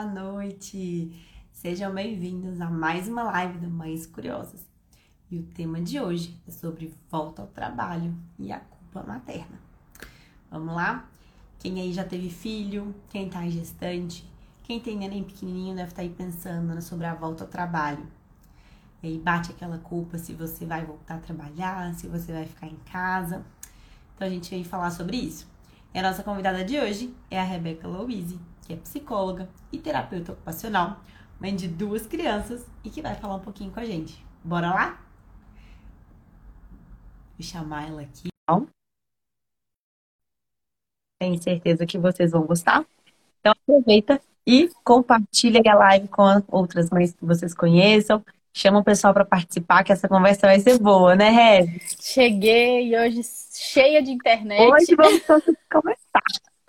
boa noite! Sejam bem-vindos a mais uma live do Mães Curiosas. E o tema de hoje é sobre volta ao trabalho e a culpa materna. Vamos lá? Quem aí já teve filho, quem tá gestante, quem tem neném pequenininho deve estar tá aí pensando sobre a volta ao trabalho. E aí bate aquela culpa se você vai voltar a trabalhar, se você vai ficar em casa. Então a gente vem falar sobre isso. E a nossa convidada de hoje é a Rebeca Louise, que é psicóloga e terapeuta ocupacional, mãe de duas crianças e que vai falar um pouquinho com a gente. Bora lá? Vou chamar ela aqui. Tenho certeza que vocês vão gostar. Então aproveita e compartilha a live com outras mães que vocês conheçam. Chama o pessoal para participar, que essa conversa vai ser boa, né, Reb? Cheguei hoje cheia de internet. Hoje vamos conversar.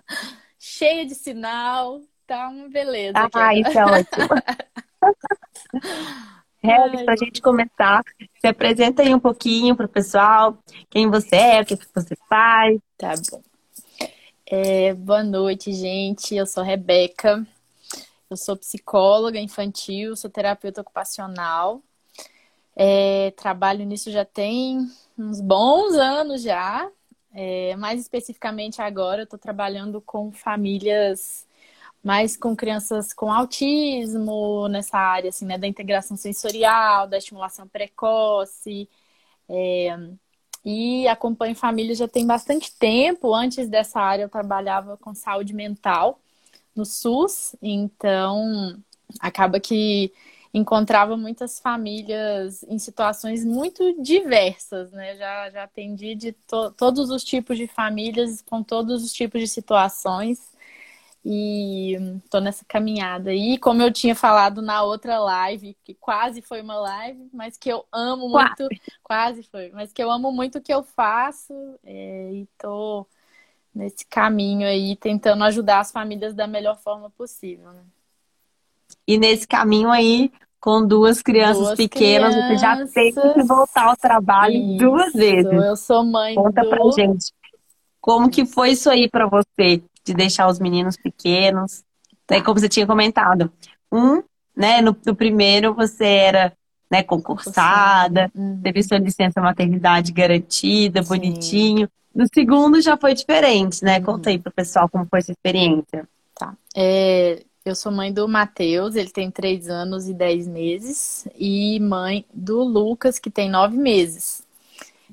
cheia de sinal. Tá uma beleza. Ah, aqui. isso é ótimo. Reb, para a gente começar, se apresenta aí um pouquinho para o pessoal, quem você é, o que, que você faz. Tá bom. É, boa noite, gente. Eu sou Rebeca. Eu sou psicóloga infantil, sou terapeuta ocupacional. É, trabalho nisso já tem uns bons anos já. É, mais especificamente agora, eu estou trabalhando com famílias mais com crianças com autismo nessa área assim, né, da integração sensorial, da estimulação precoce. É, e acompanho famílias já tem bastante tempo. Antes dessa área, eu trabalhava com saúde mental no SUS, então acaba que encontrava muitas famílias em situações muito diversas, né? Já, já atendi de to todos os tipos de famílias, com todos os tipos de situações. E tô nessa caminhada aí, como eu tinha falado na outra live, que quase foi uma live, mas que eu amo muito, quase, quase foi, mas que eu amo muito o que eu faço é, e tô nesse caminho aí, tentando ajudar as famílias da melhor forma possível. Né? E nesse caminho aí, com duas crianças duas pequenas, crianças... você já tem que voltar ao trabalho isso. duas vezes. Eu sou mãe Conta do... pra gente. Como que foi isso aí para você, de deixar os meninos pequenos? Daí, como você tinha comentado, um, né, no, no primeiro você era né, concursada, uhum. teve sua licença maternidade garantida, Sim. bonitinho. No segundo já foi diferente, né? Uhum. Conta aí pro pessoal como foi essa experiência. Tá. É, eu sou mãe do Matheus, ele tem três anos e dez meses, e mãe do Lucas, que tem nove meses.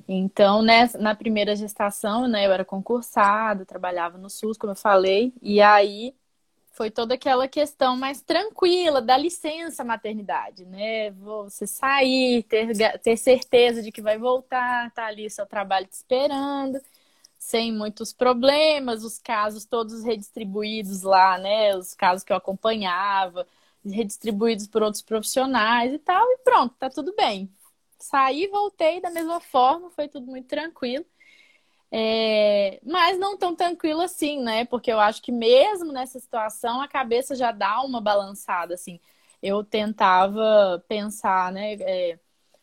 Então, né, na primeira gestação, né, eu era concursada, trabalhava no SUS, como eu falei, e aí foi toda aquela questão mais tranquila da licença maternidade, né? Você sair, ter, ter certeza de que vai voltar, tá ali seu trabalho te esperando, sem muitos problemas, os casos todos redistribuídos lá, né? Os casos que eu acompanhava, redistribuídos por outros profissionais e tal, e pronto, tá tudo bem. Saí, voltei da mesma forma, foi tudo muito tranquilo. É, mas não tão tranquilo assim, né? Porque eu acho que mesmo nessa situação a cabeça já dá uma balançada, assim. Eu tentava pensar, né? É,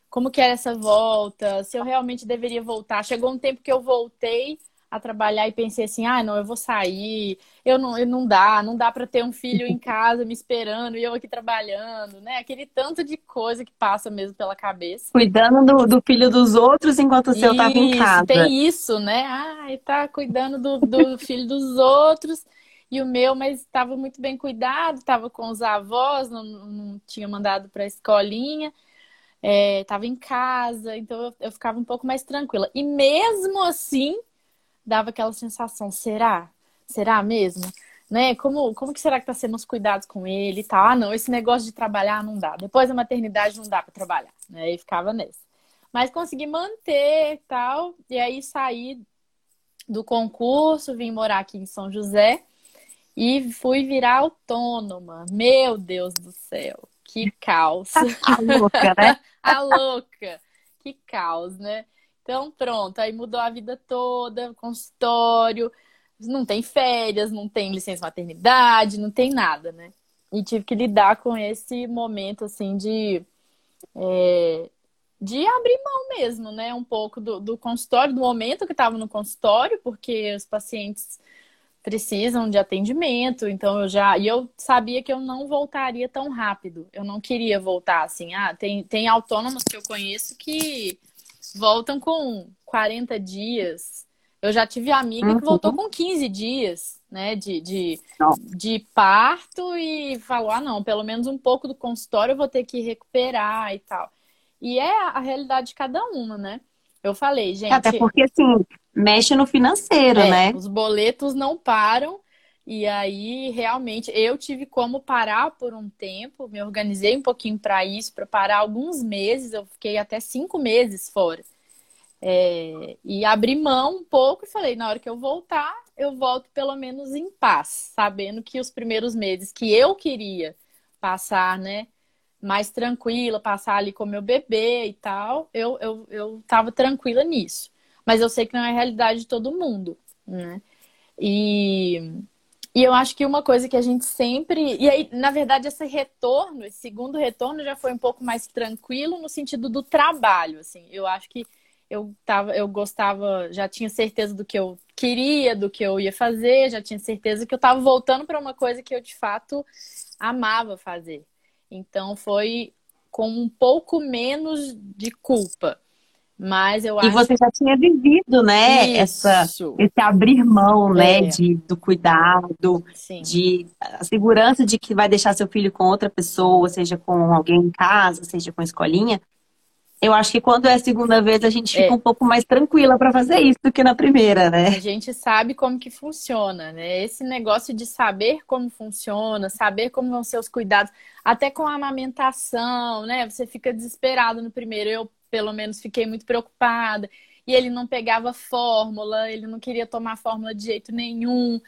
como que era essa volta? Se eu realmente deveria voltar? Chegou um tempo que eu voltei a trabalhar e pensei assim, ah, não, eu vou sair, eu não, eu não dá, não dá para ter um filho em casa me esperando e eu aqui trabalhando, né? Aquele tanto de coisa que passa mesmo pela cabeça. Cuidando do, do filho dos outros enquanto o seu estava em casa. Tem isso, né? Ah, tá cuidando do, do filho dos outros e o meu, mas estava muito bem cuidado, estava com os avós, não, não tinha mandado para a escolinha. Estava é, em casa, então eu, eu ficava um pouco mais tranquila. E mesmo assim, dava aquela sensação, será? Será mesmo? Né? Como, como que será que tá sendo os cuidados com ele e tal? Ah, não, esse negócio de trabalhar não dá. Depois da maternidade não dá para trabalhar, né? E ficava nesse. Mas consegui manter e tal, e aí saí do concurso, vim morar aqui em São José e fui virar autônoma. Meu Deus do céu, que caos. A louca, né? A louca. Que caos, né? Então, pronto, aí mudou a vida toda, consultório, não tem férias, não tem licença maternidade, não tem nada, né? E tive que lidar com esse momento, assim, de, é, de abrir mão mesmo, né? Um pouco do, do consultório, do momento que estava no consultório, porque os pacientes precisam de atendimento, então eu já. E eu sabia que eu não voltaria tão rápido. Eu não queria voltar assim. Ah, tem, tem autônomos que eu conheço que voltam com 40 dias. Eu já tive amiga uhum. que voltou com 15 dias, né, de, de, de parto e falou: ah, não, pelo menos um pouco do consultório eu vou ter que recuperar e tal. E é a realidade de cada uma, né? Eu falei, gente. Até porque, assim, mexe no financeiro, é, né? Os boletos não param. E aí, realmente, eu tive como parar por um tempo, me organizei um pouquinho para isso, para parar alguns meses, eu fiquei até cinco meses fora. É, e abri mão um pouco e falei, na hora que eu voltar, eu volto pelo menos em paz, sabendo que os primeiros meses que eu queria passar, né, mais tranquila, passar ali com meu bebê e tal, eu, eu, eu tava tranquila nisso. Mas eu sei que não é a realidade de todo mundo, né? E, e eu acho que uma coisa que a gente sempre. E aí, na verdade, esse retorno, esse segundo retorno já foi um pouco mais tranquilo no sentido do trabalho, assim. Eu acho que eu tava, eu gostava, já tinha certeza do que eu queria, do que eu ia fazer, já tinha certeza que eu estava voltando para uma coisa que eu de fato amava fazer. Então foi com um pouco menos de culpa. Mas eu acho. E você já tinha vivido, né? Essa, esse abrir mão, né? É. De, do cuidado, Sim. de a segurança de que vai deixar seu filho com outra pessoa, seja com alguém em casa, seja com a escolinha. Eu acho que quando é a segunda vez a gente fica é. um pouco mais tranquila para fazer isso do que na primeira, né? A gente sabe como que funciona, né? Esse negócio de saber como funciona, saber como vão ser os cuidados, até com a amamentação, né? Você fica desesperado no primeiro. Eu, pelo menos, fiquei muito preocupada. E ele não pegava fórmula, ele não queria tomar fórmula de jeito nenhum.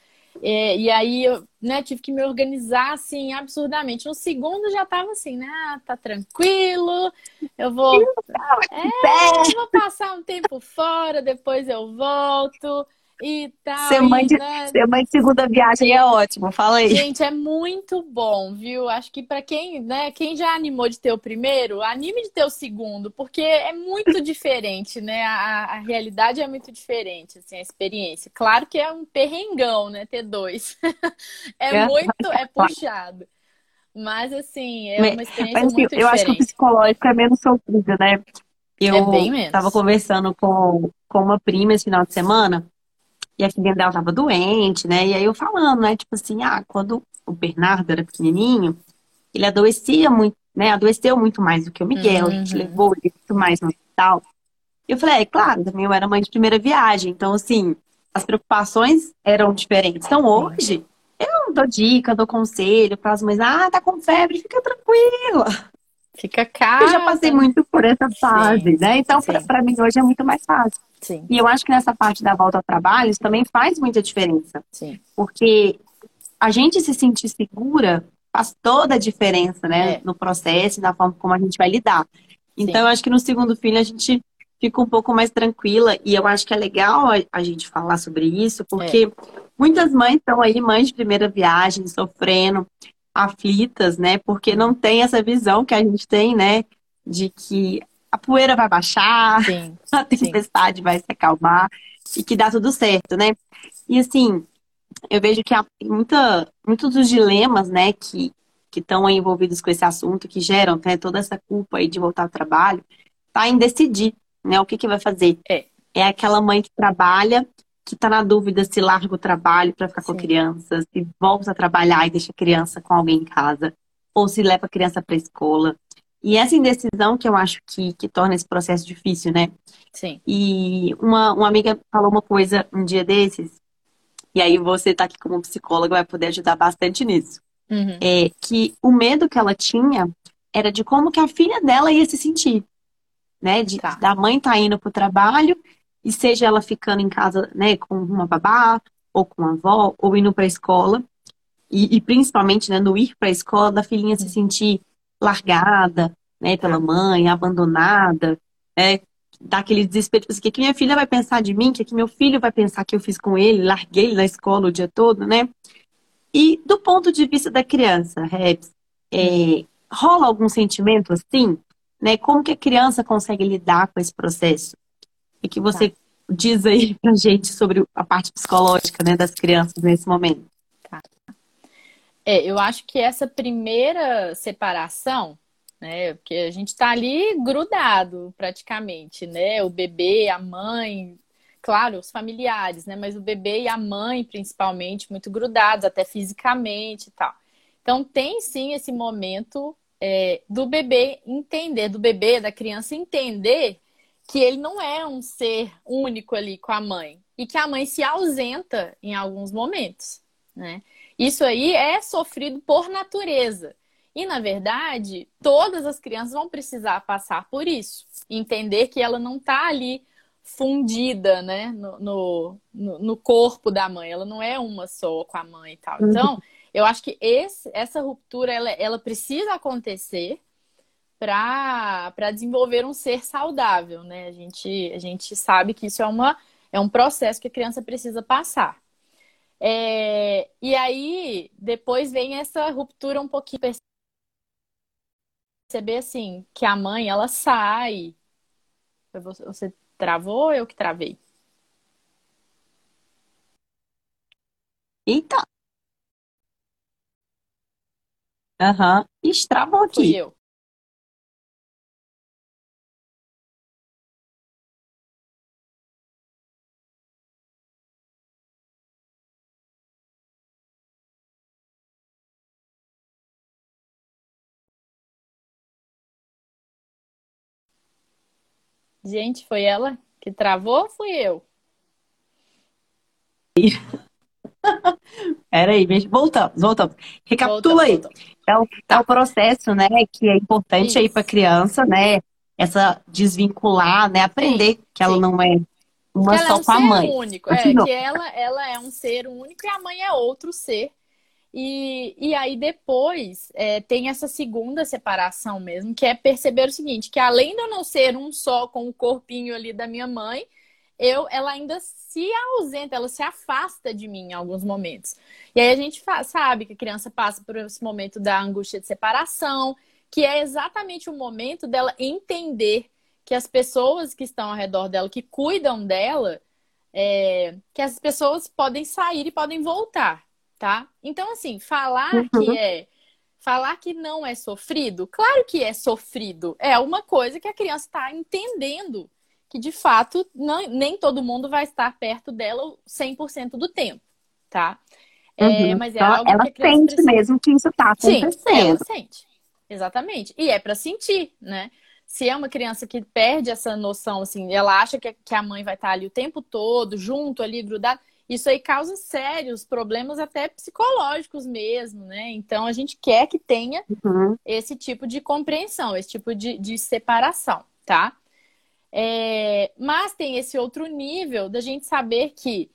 É, e aí eu né, tive que me organizar assim absurdamente. No segundo já tava assim, né? Ah, tá tranquilo, eu vou. É, eu vou passar um tempo fora, depois eu volto e tal. Ser mãe, de, né? ser mãe de segunda viagem é ótimo, fala aí. Gente, é muito bom, viu? Acho que para quem, né, quem já animou de ter o primeiro, anime de ter o segundo, porque é muito diferente, né? A, a realidade é muito diferente, assim, a experiência. Claro que é um perrengão, né, ter dois. é, é muito, é puxado. Mas, assim, é uma experiência mas, assim, muito eu diferente. Eu acho que o psicológico é menos sofrido, né? Eu é tava conversando com, com uma prima esse final de semana e a filha dela tava doente, né? E aí eu falando, né? Tipo assim, ah, quando o Bernardo era pequenininho, ele adoecia muito, né? Adoeceu muito mais do que o Miguel. Uhum. A gente levou ele muito mais no hospital. Eu falei, é claro, também eu era mãe de primeira viagem. Então, assim, as preocupações eram diferentes. Então, hoje, eu dou dica, dou conselho para as mães. Ah, tá com febre, fica tranquila. Fica calma. Eu já passei muito por essa fase, sim, né? Então, para mim, hoje é muito mais fácil. Sim. E eu acho que nessa parte da volta ao trabalho, isso também faz muita diferença. Sim. Porque a gente se sentir segura faz toda a diferença, né? É. No processo e na forma como a gente vai lidar. Então, eu acho que no segundo filho a gente fica um pouco mais tranquila. E eu acho que é legal a, gente falar sobre isso, porque é. muitas mães estão aí, mães de primeira viagem, sofrendo, aflitas, né? Porque não tem essa visão que a gente tem, né? De que a poeira vai baixar, sim, a tempestade sim. vai se acalmar e que dá tudo certo, né? E assim, eu vejo que há muita, muitos dos dilemas, né, que que estão envolvidos com esse assunto, que geram né, toda essa culpa aí de voltar ao trabalho, tá em decidir, né, o que que vai fazer. É, é aquela mãe que trabalha, que está na dúvida se larga o trabalho para ficar Sim. com a criança, se volta a trabalhar e deixa a criança com alguém em casa, ou se leva a criança para a escola. E essa indecisão que eu acho que, que torna esse processo difícil, né? Sim. E uma, uma amiga falou uma coisa um dia desses, e aí você tá aqui como psicóloga vai poder ajudar bastante nisso. Uhum. É que o medo que ela tinha era de como que a filha dela ia se sentir, né? De, tá. Da mãe tá indo pro trabalho e seja ela ficando em casa, né, com uma babá ou com uma avó ou indo para a escola e, e, principalmente, né, no ir para a escola da filhinha se sentir largada, né, pela mãe, abandonada, né, dá aquele desespero, tipo assim, o que, que minha filha vai pensar de mim, o que, que meu filho vai pensar que eu fiz com ele, larguei ele na escola o dia todo, né? E do ponto de vista da criança, Rebs, é, rola algum sentimento assim, né? Como que a criança consegue lidar com esse processo? E que você tá. diz aí pra gente sobre a parte psicológica, né, das crianças nesse momento. Tá. É, eu acho que essa primeira separação, né, porque a gente tá ali grudado praticamente, né, o bebê, a mãe, claro, os familiares, né, mas o bebê e a mãe principalmente muito grudados, até fisicamente e tal. Então tem sim esse momento é, do bebê entender, do bebê, da criança entender que ele não é um ser único ali com a mãe e que a mãe se ausenta em alguns momentos, né? Isso aí é sofrido por natureza. E, na verdade, todas as crianças vão precisar passar por isso. Entender que ela não está ali fundida, né, no, no, no, corpo da mãe. Ela não é uma só com a mãe e tal. Uhum. Então, eu acho que esse, essa ruptura ela, ela precisa acontecer para desenvolver um ser saudável, né? A gente, a gente sabe que isso é, uma, é um processo que a criança precisa passar. É, e aí, depois vem essa ruptura um pouquinho perceber assim que a mãe ela sai. Você travou ou eu que travei? Eita! Aham. Estravou Fui aqui. eu. Gente, foi ela que travou ou fui eu? Peraí, voltamos, voltamos. Recapitula aí. É o, tá. é o processo, né, que é importante Isso. aí para criança, né, essa desvincular, né, aprender Sim. que ela Sim. não é uma que só é um com a mãe. Único. É, que ela, ela é um ser único e a mãe é outro ser. E, e aí depois é, tem essa segunda separação mesmo, que é perceber o seguinte, que além de eu não ser um só com o corpinho ali da minha mãe, eu, ela ainda se ausenta, ela se afasta de mim em alguns momentos. E aí a gente sabe que a criança passa por esse momento da angústia de separação, que é exatamente o momento dela entender que as pessoas que estão ao redor dela, que cuidam dela, é, que as pessoas podem sair e podem voltar tá? Então, assim, falar uhum. que é. Falar que não é sofrido, claro que é sofrido. É uma coisa que a criança está entendendo que, de fato, não, nem todo mundo vai estar perto dela 100% do tempo, tá? É, uhum. mas é algo ela que a sente precisa... mesmo que isso está acontecendo. Sim, ela sente. Exatamente. E é para sentir, né? Se é uma criança que perde essa noção, assim, ela acha que, que a mãe vai estar ali o tempo todo, junto ali, grudada, isso aí causa sérios problemas até psicológicos mesmo, né? Então a gente quer que tenha uhum. esse tipo de compreensão, esse tipo de, de separação, tá? É, mas tem esse outro nível da gente saber que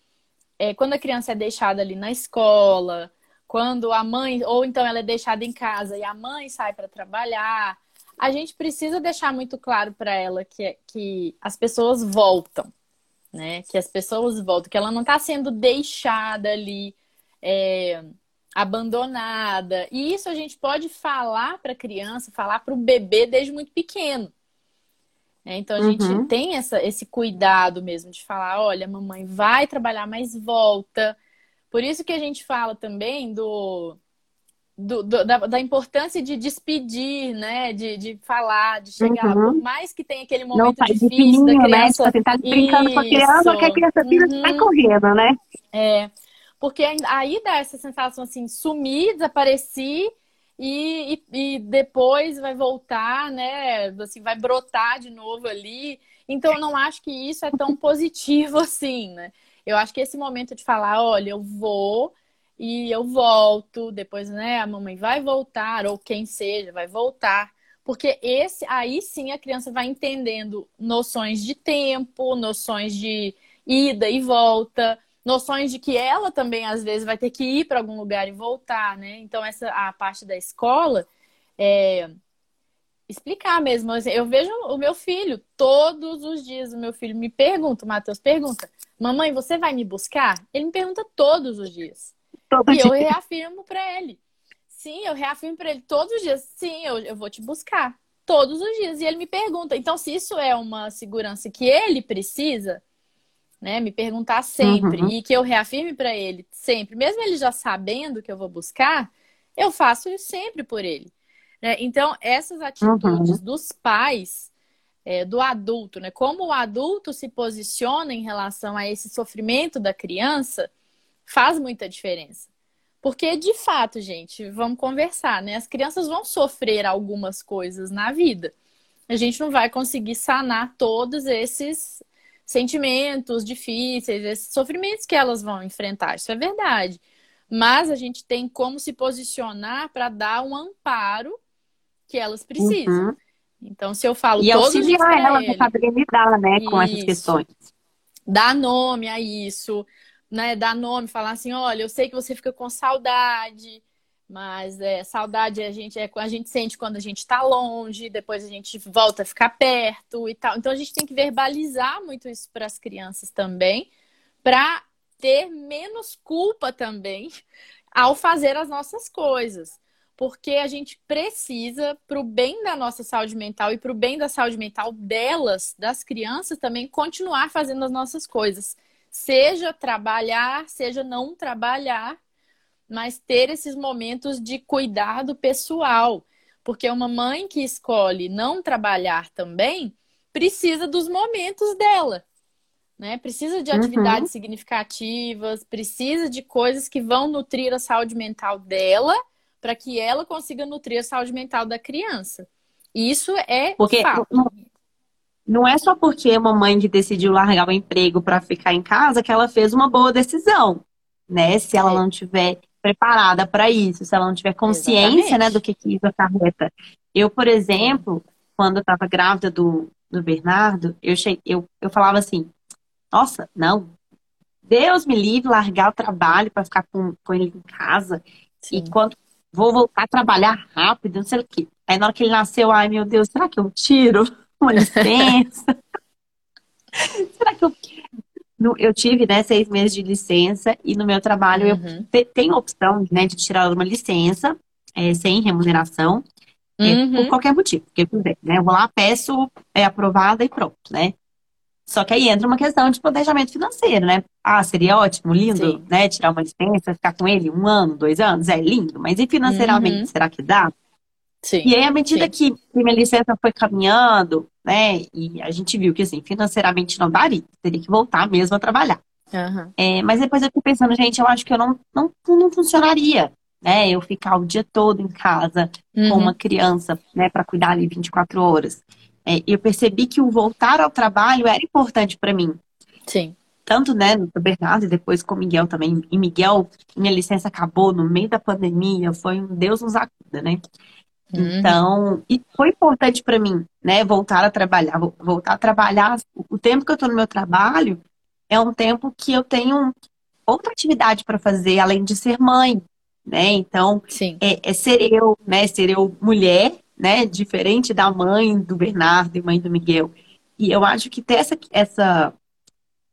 é, quando a criança é deixada ali na escola, quando a mãe, ou então ela é deixada em casa e a mãe sai para trabalhar, a gente precisa deixar muito claro para ela que, que as pessoas voltam, né? Que as pessoas voltam, que ela não está sendo deixada ali, é, abandonada. E isso a gente pode falar para a criança, falar para o bebê desde muito pequeno. É, então a uhum. gente tem essa, esse cuidado mesmo de falar, olha, mamãe vai trabalhar, mas volta. Por isso que a gente fala também do do, do, da, da, importância de despedir, né? De, de falar, de chegar. Uhum. Por mais que tenha aquele momento Não, difícil fininho, da né? criança. Né? Você tá brincando Isso. com a criança, que a criança uhum. tá correndo, né? É. Porque aí dá essa sensação assim, sumir, desaparecer e, e, e, depois vai voltar, né? Assim, vai brotar de novo ali. Então, eu não acho que isso é tão positivo assim, né? Eu acho que esse momento de falar, olha, eu vou e eu volto, depois, né, a mamãe vai voltar, ou quem seja, vai voltar. Porque esse aí sim a criança vai entendendo noções de tempo, noções de ida e volta, noções de que ela também às vezes vai ter que ir para algum lugar e voltar, né? Então essa a parte da escola é explicar mesmo. Eu vejo o meu filho todos os dias, o meu filho me pergunta, o Matheus pergunta: "Mamãe, você vai me buscar?" Ele me pergunta todos os dias. Todo e dia. eu reafirmo para ele. Sim, eu reafirmo para ele todos os dias. Sim, eu, eu vou te buscar. Todos os dias. E ele me pergunta. Então, se isso é uma segurança que ele precisa, né? Me perguntar sempre uhum. e que eu reafirme para ele sempre, mesmo ele já sabendo que eu vou buscar, eu faço isso sempre por ele. Né? Então, essas atitudes uhum. dos pais, é, do adulto, né? Como o adulto se posiciona em relação a esse sofrimento da criança, faz muita diferença. Porque, de fato, gente, vamos conversar, né? As crianças vão sofrer algumas coisas na vida. A gente não vai conseguir sanar todos esses sentimentos difíceis, esses sofrimentos que elas vão enfrentar. Isso é verdade. Mas a gente tem como se posicionar para dar um amparo que elas precisam. Uhum. Então, se eu falo e dias elas a saber lidar, né, com essas questões. Dar nome a isso, né? Dar nome, falar assim, olha, eu sei que você fica com saudade, mas é, saudade a gente, é, a gente sente quando a gente está longe, depois a gente volta a ficar perto e tal. Então a gente tem que verbalizar muito isso para as crianças também, para ter menos culpa também ao fazer as nossas coisas. Porque a gente precisa, para o bem da nossa saúde mental e para o bem da saúde mental delas, das crianças, também continuar fazendo as nossas coisas. Seja trabalhar, seja não trabalhar, mas ter esses momentos de cuidado pessoal. Porque uma mãe que escolhe não trabalhar também precisa dos momentos dela. Né? Precisa de uhum. atividades uhum. significativas, precisa de coisas que vão nutrir a saúde mental dela, para que ela consiga nutrir a saúde mental da criança. Isso é porque fato. Não, é só porque é uma mãe que decidiu largar o emprego para ficar em casa que ela fez uma boa decisão, né? Se ela é. não tiver preparada para isso, se ela não tiver consciência né, do que, que isso acarreta. Eu, por exemplo, quando eu estava grávida do, do Bernardo, eu, cheguei, eu, eu falava assim, nossa, não, Deus me livre largar o trabalho para ficar com, com ele em casa. Sim. E quando vou voltar a trabalhar rápido, não sei o quê. Aí na hora que ele nasceu, ai meu Deus, será que eu tiro uma licença? será que eu eu tive né, seis meses de licença e no meu trabalho uhum. eu tenho a opção né, de tirar uma licença é, sem remuneração é, uhum. por qualquer motivo. Porque, né, eu vou lá, peço, é aprovada e pronto, né? Só que aí entra uma questão de planejamento financeiro, né? Ah, seria ótimo, lindo, Sim. né? Tirar uma licença, ficar com ele um ano, dois anos, é lindo. Mas e financeiramente, uhum. será que dá? Sim. E aí, à medida que minha licença foi caminhando, né? E a gente viu que, assim, financeiramente não daria. Teria que voltar mesmo a trabalhar. Uhum. É, mas depois eu fiquei pensando, gente, eu acho que eu não, não, não funcionaria, né? Eu ficar o dia todo em casa uhum. com uma criança, né? Para cuidar ali 24 horas. É, eu percebi que o voltar ao trabalho era importante para mim. Sim. Tanto, né, no Bernardo e depois com o Miguel também. E Miguel, minha licença acabou no meio da pandemia, foi um Deus nos acuda, né? Uhum. Então, e foi importante para mim, né, voltar a trabalhar, voltar a trabalhar. O tempo que eu estou no meu trabalho é um tempo que eu tenho outra atividade para fazer além de ser mãe, né? Então, é, é, ser eu, né, ser eu mulher, né, diferente da mãe do Bernardo e mãe do Miguel. E eu acho que ter essa, essa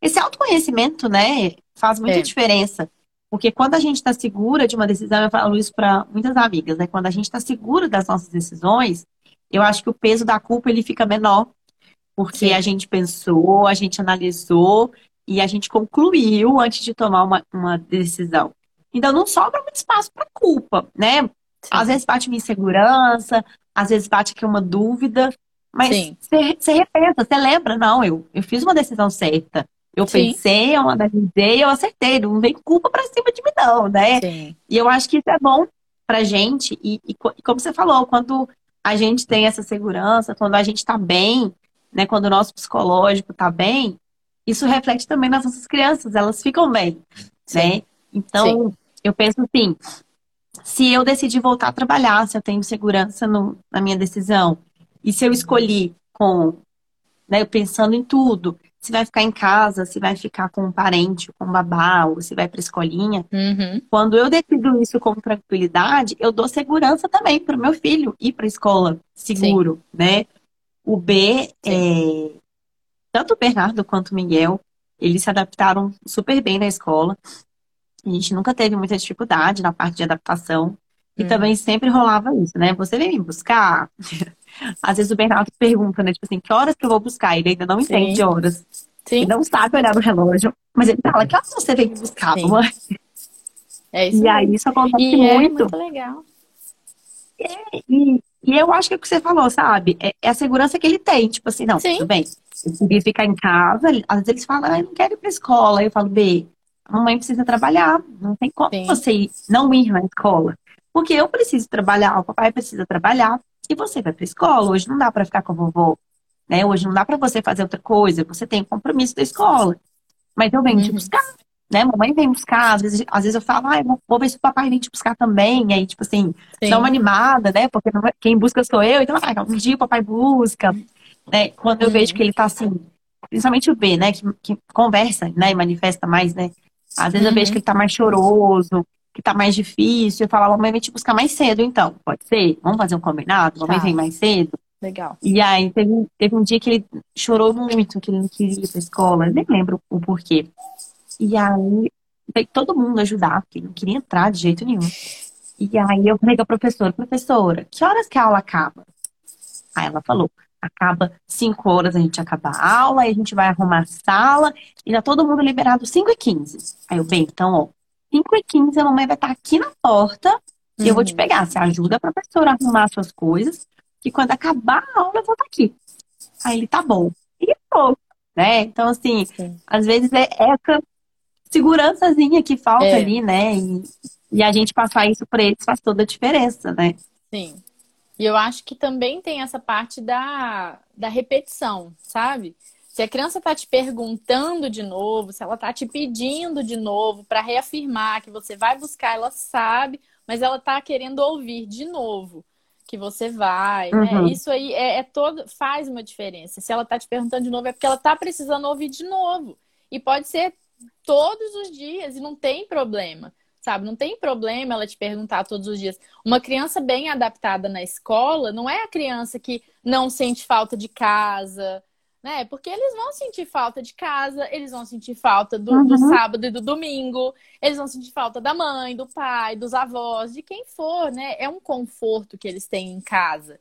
esse autoconhecimento, né, faz muita é. diferença. Porque quando a gente está segura de uma decisão, eu falo isso para muitas amigas, né? Quando a gente está segura das nossas decisões, eu acho que o peso da culpa ele fica menor. Porque Sim. a gente pensou, a gente analisou e a gente concluiu antes de tomar uma, uma decisão. Então não sobra muito espaço para culpa, né? Sim. Às vezes bate uma insegurança, às vezes bate aqui uma dúvida, mas você repensa, você lembra, não, eu, eu fiz uma decisão certa. Eu Sim. pensei, eu analisei, eu acertei. Não vem culpa pra cima de mim, não, né? Sim. E eu acho que isso é bom pra gente. E, e, e, como você falou, quando a gente tem essa segurança, quando a gente tá bem, né? Quando o nosso psicológico tá bem, isso reflete também nas nossas crianças, elas ficam bem, Sim. né? Então, Sim. eu penso assim, se eu decidir voltar a trabalhar, se eu tenho segurança no, na minha decisão, e se eu escolhi com, né, pensando em tudo, se vai ficar em casa, se vai ficar com um parente, com um babá, ou se vai para escolinha. Uhum. Quando eu decido isso com tranquilidade, eu dou segurança também para o meu filho ir para a escola seguro, Sim. né? O B, é... tanto o Bernardo quanto o Miguel, eles se adaptaram super bem na escola. A gente nunca teve muita dificuldade na parte de adaptação. E uhum. também sempre rolava isso, né? Você vem me buscar? Às vezes o Bernardo pergunta, né? Tipo assim, que horas que eu vou buscar? Ele ainda não Sim. entende horas. Sim. Ele não sabe olhar no relógio, mas ele fala, que horas você vem me buscar, Sim. mamãe? É isso e mesmo. aí isso acontece e muito. É muito legal. É, e, e eu acho que é o que você falou, sabe? É, é, a segurança que ele tem. Tipo assim, não, Sim. tudo bem. Eu queria ficar em casa. Às vezes eles falam, ah, eu não quero ir pra escola. Eu falo, B, a mamãe precisa trabalhar. Não tem como Sim. você não ir na escola. Porque eu preciso trabalhar, o papai precisa trabalhar. E você vai pra escola. Hoje não dá para ficar com a vovó. Né? Hoje não dá para você fazer outra coisa. Você tem o compromisso da escola. Mas eu venho uhum. te buscar né? Mamãe vem buscar, às vezes, às vezes eu falo, ah, vou ver se o papai vem te buscar também. Aí, tipo assim, Sim. dá uma animada, né? Porque é, quem busca sou eu, então, ah, um dia o papai busca. Né? Quando eu uhum. vejo que ele tá assim, principalmente o B, né? Que, que conversa, né? E manifesta mais, né? Às vezes uhum. eu vejo uhum. que ele tá mais choroso, que tá mais difícil. Eu falo, mamãe vem te buscar mais cedo, então. Pode ser? Vamos fazer um combinado? Mamãe tá. vem mais cedo? Legal. E aí teve, teve um dia que ele chorou muito, que ele não queria ir pra escola. Eu nem lembro o porquê. E aí veio todo mundo ajudar, porque não queria entrar de jeito nenhum. E aí eu falei com a professora, professora, que horas que a aula acaba? Aí ela falou, acaba 5 horas, a gente acaba a aula, aí a gente vai arrumar a sala, e já todo mundo liberado 5 e 15. Aí eu, bem, então, ó, 5 e 15 a mamãe vai estar aqui na porta, e eu vou te uhum. pegar. Você ajuda a professora a arrumar suas coisas, que quando acabar a aula eu vou estar aqui. Aí ele, tá bom. E pô, né? Então, assim, Sim. às vezes é essa segurançazinha que falta é. ali, né? E, e a gente passar isso para eles faz toda a diferença, né? Sim. E eu acho que também tem essa parte da, da repetição, sabe? Se a criança está te perguntando de novo, se ela está te pedindo de novo para reafirmar que você vai buscar, ela sabe, mas ela está querendo ouvir de novo que você vai, né? uhum. né? Isso aí é, é, todo faz uma diferença. Se ela está te perguntando de novo, é porque ela está precisando ouvir de novo. E pode ser todos os dias e não tem problema, sabe? Não tem problema ela te perguntar todos os dias. Uma criança bem adaptada na escola não é a criança que não sente falta de casa, né? Porque eles vão sentir falta de casa, eles vão sentir falta do, uhum. do, sábado e do domingo, eles vão sentir falta da mãe, do pai, dos avós, de quem for, né? É um conforto que eles têm em casa.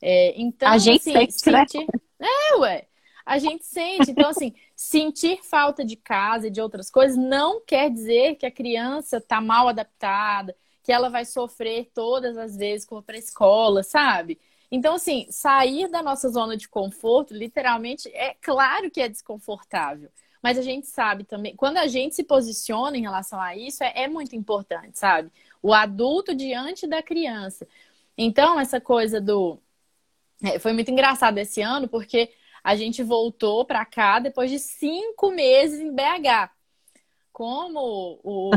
É, então, a gente assim, sente, né? sentir... É, ué a gente sente. Então, assim, sentir falta de casa e de outras coisas não quer dizer que a criança está mal adaptada, que ela vai sofrer todas as vezes que for para a escola, sabe? Então, assim, sair da nossa zona de conforto, literalmente, é claro que é desconfortável. Mas a gente sabe também, quando a gente se posiciona em relação a isso, é, é muito importante, sabe? O adulto diante da criança. Então, essa coisa do. É, foi muito engraçado esse ano, porque a gente voltou para cá depois de cinco meses em BH. Como o,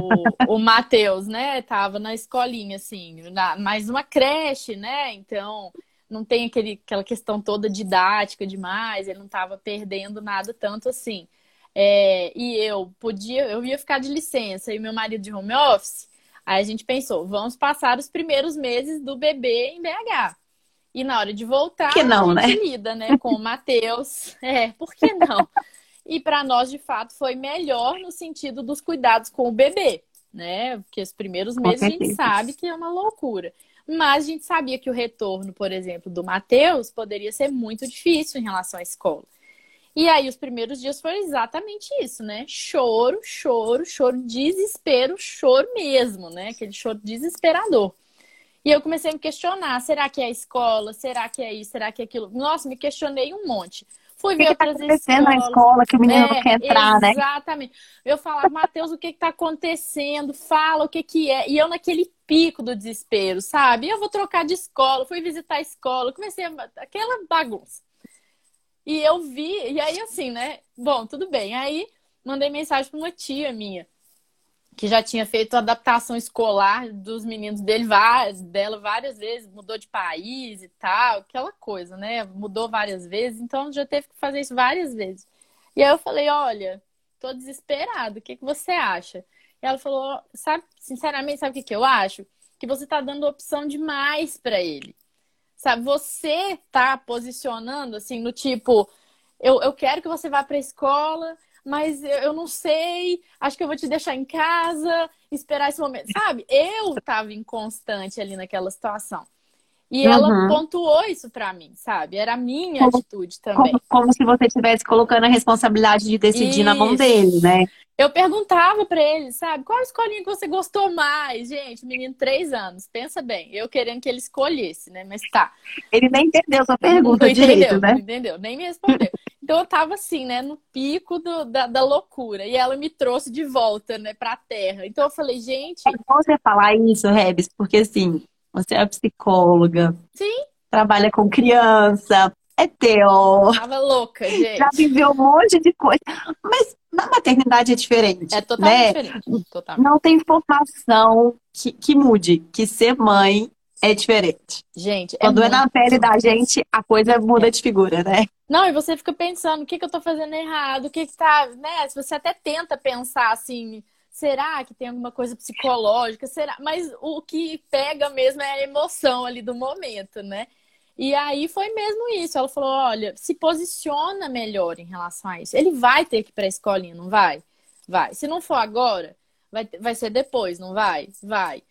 o Matheus, né, tava na escolinha, assim, na, mais uma creche, né? Então, não tem aquele, aquela questão toda didática demais, ele não estava perdendo nada tanto assim. É, e eu podia, eu ia ficar de licença e meu marido de home office. Aí a gente pensou, vamos passar os primeiros meses do bebê em BH. E na hora de voltar, que não, a gente né? lida, né, com o Matheus. É, por que não? E para nós, de fato, foi melhor no sentido dos cuidados com o bebê, né? Porque os primeiros meses a gente sabe que é uma loucura. Mas a gente sabia que o retorno, por exemplo, do Matheus poderia ser muito difícil em relação à escola. E aí, os primeiros dias foi exatamente isso, né? Choro, choro, choro, desespero, choro mesmo, né? Aquele choro desesperador. E eu comecei a me questionar: será que é a escola? Será que é isso? Será que é aquilo? Nossa, me questionei um monte. Fui ver que outras tá escolas. na escola que o menino é, não quer entrar, exatamente. né? Exatamente. Eu falava, Matheus, o que está acontecendo? Fala o que, que é. E eu naquele pico do desespero, sabe? Eu vou trocar de escola, fui visitar a escola, comecei a... aquela bagunça. E eu vi, e aí assim, né? Bom, tudo bem. Aí mandei mensagem para uma tia minha que já tinha feito adaptação escolar dos meninos dele, dela várias vezes, mudou de país e tal, aquela coisa, né? Mudou várias vezes, então já teve que fazer isso várias vezes. E aí eu falei, olha, tô desesperado, o que, que você acha? Ela falou, sabe, sinceramente, sabe o que, que eu acho? Que você tá dando opção demais para ele. Sabe, você tá posicionando assim no tipo, eu, eu quero que você vá para a escola, mas eu não sei, acho que eu vou te deixar em casa, esperar esse momento. Sabe? Eu estava inconstante ali naquela situação. E uhum. ela pontuou isso para mim, sabe? Era a minha como, atitude também. Como, como, se você estivesse colocando a responsabilidade de decidir isso. na mão dele, né? Eu perguntava para ele, sabe, qual escolinha que você gostou mais? Gente, menino, três anos, pensa bem. Eu querendo que ele escolhesse, né? Mas tá. Ele nem entendeu sua pergunta não direito, entendeu, né? Não entendeu, nem me respondeu. Então eu tava assim, né, no pico do, da, da, loucura. E ela me trouxe de volta, né, pra terra. Então eu falei, gente. É bom você falar isso, Rebs, porque assim, você é psicóloga. Sim. Trabalha com criança, é teu. Tava louca, gente. Já viveu um monte de coisa. Mas na maternidade é diferente. É totalmente né? diferente. Total. Não tem informação que, que mude, que ser mãe é diferente. Gente, quando é, é na pele da gente, a coisa muda de figura, né? Não, e você fica pensando, o que, que eu tô fazendo errado? O que que tá, né? Se você até tenta pensar assim, será que tem alguma coisa psicológica? Será? Mas o que pega mesmo é a emoção ali do momento, né? E aí foi mesmo isso. Ela falou: olha, se posiciona melhor em relação a isso. Ele vai ter que ir para a escolinha, não vai? Vai. Se não for agora, vai, vai ser depois, não vai? Vai.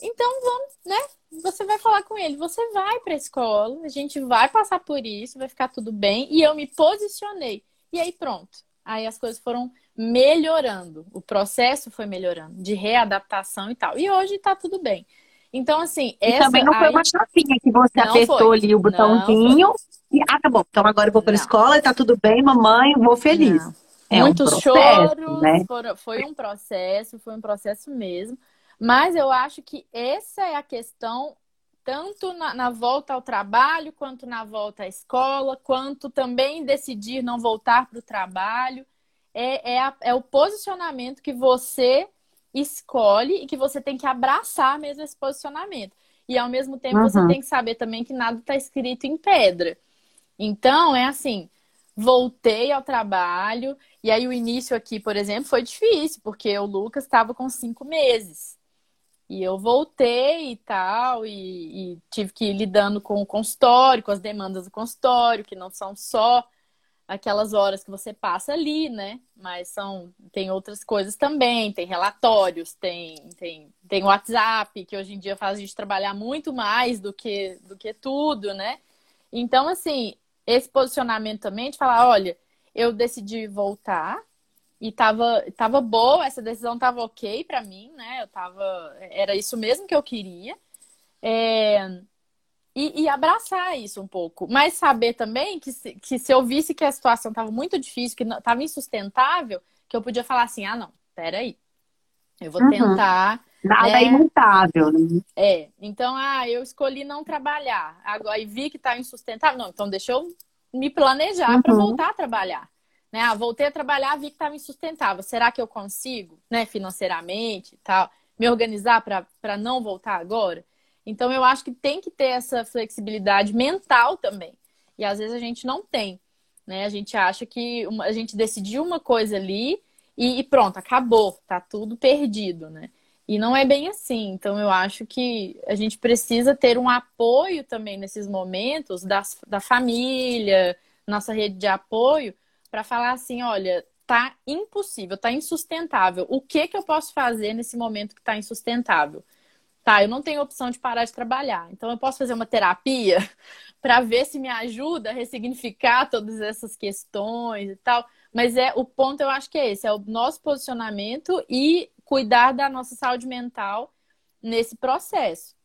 Então vamos, né? Você vai falar com ele, você vai para a escola, a gente vai passar por isso, vai ficar tudo bem. E eu me posicionei. E aí pronto. Aí as coisas foram melhorando. O processo foi melhorando de readaptação e tal. E hoje está tudo bem. Então, assim, e essa... também não foi uma chapinha que você apertou foi. ali o botãozinho e ah, tá bom. Então agora eu vou para a escola e tá tudo bem, mamãe, vou feliz. É Muitos um choros, né? foi um processo, foi um processo mesmo. Mas eu acho que essa é a questão, tanto na, na volta ao trabalho, quanto na volta à escola, quanto também decidir não voltar para o trabalho. É, é, a, é o posicionamento que você escolhe e que você tem que abraçar mesmo esse posicionamento. E ao mesmo tempo uhum. você tem que saber também que nada está escrito em pedra. Então, é assim, voltei ao trabalho, e aí o início aqui, por exemplo, foi difícil, porque o Lucas estava com cinco meses. E eu voltei e tal, e, e, tive que ir lidando com o consultório, com as demandas do consultório, que não são só aquelas horas que você passa ali, né? Mas são tem outras coisas também, tem relatórios, tem tem tem WhatsApp, que hoje em dia faz a gente trabalhar muito mais do que do que tudo, né? Então assim, esse posicionamento também de falar, olha, eu decidi voltar e tava tava boa, essa decisão tava OK para mim, né? Eu tava era isso mesmo que eu queria. É, e, e, abraçar isso um pouco. Mas saber também que se, que se eu visse que a situação estava muito difícil, que estava insustentável, que eu podia falar assim: ah, não, peraí. Eu vou uhum. tentar. Nada né? é imutável, né? É. Então, ah, eu escolhi não trabalhar. Agora, e vi que está insustentável. Não, então deixa eu me planejar uhum. para voltar a trabalhar. Né? Ah, voltei a trabalhar, vi que estava insustentável. Será que eu consigo, né, financeiramente e tal, me organizar para não voltar agora? Então eu acho que tem que ter essa flexibilidade mental também. E às vezes a gente não tem. Né? A gente acha que uma, a gente decidiu uma coisa ali e, e, pronto, acabou, tá tudo perdido, né? E não é bem assim. Então eu acho que a gente precisa ter um apoio também nesses momentos das, da família, nossa rede de apoio, para falar assim, olha, tá impossível, tá insustentável. O que que eu posso fazer nesse momento que tá insustentável? tá, eu não tenho opção de parar de trabalhar. Então eu posso fazer uma terapia para ver se me ajuda a ressignificar todas essas questões e tal. Mas é o ponto eu acho que é esse, é o nosso posicionamento e cuidar da nossa saúde mental nesse processo.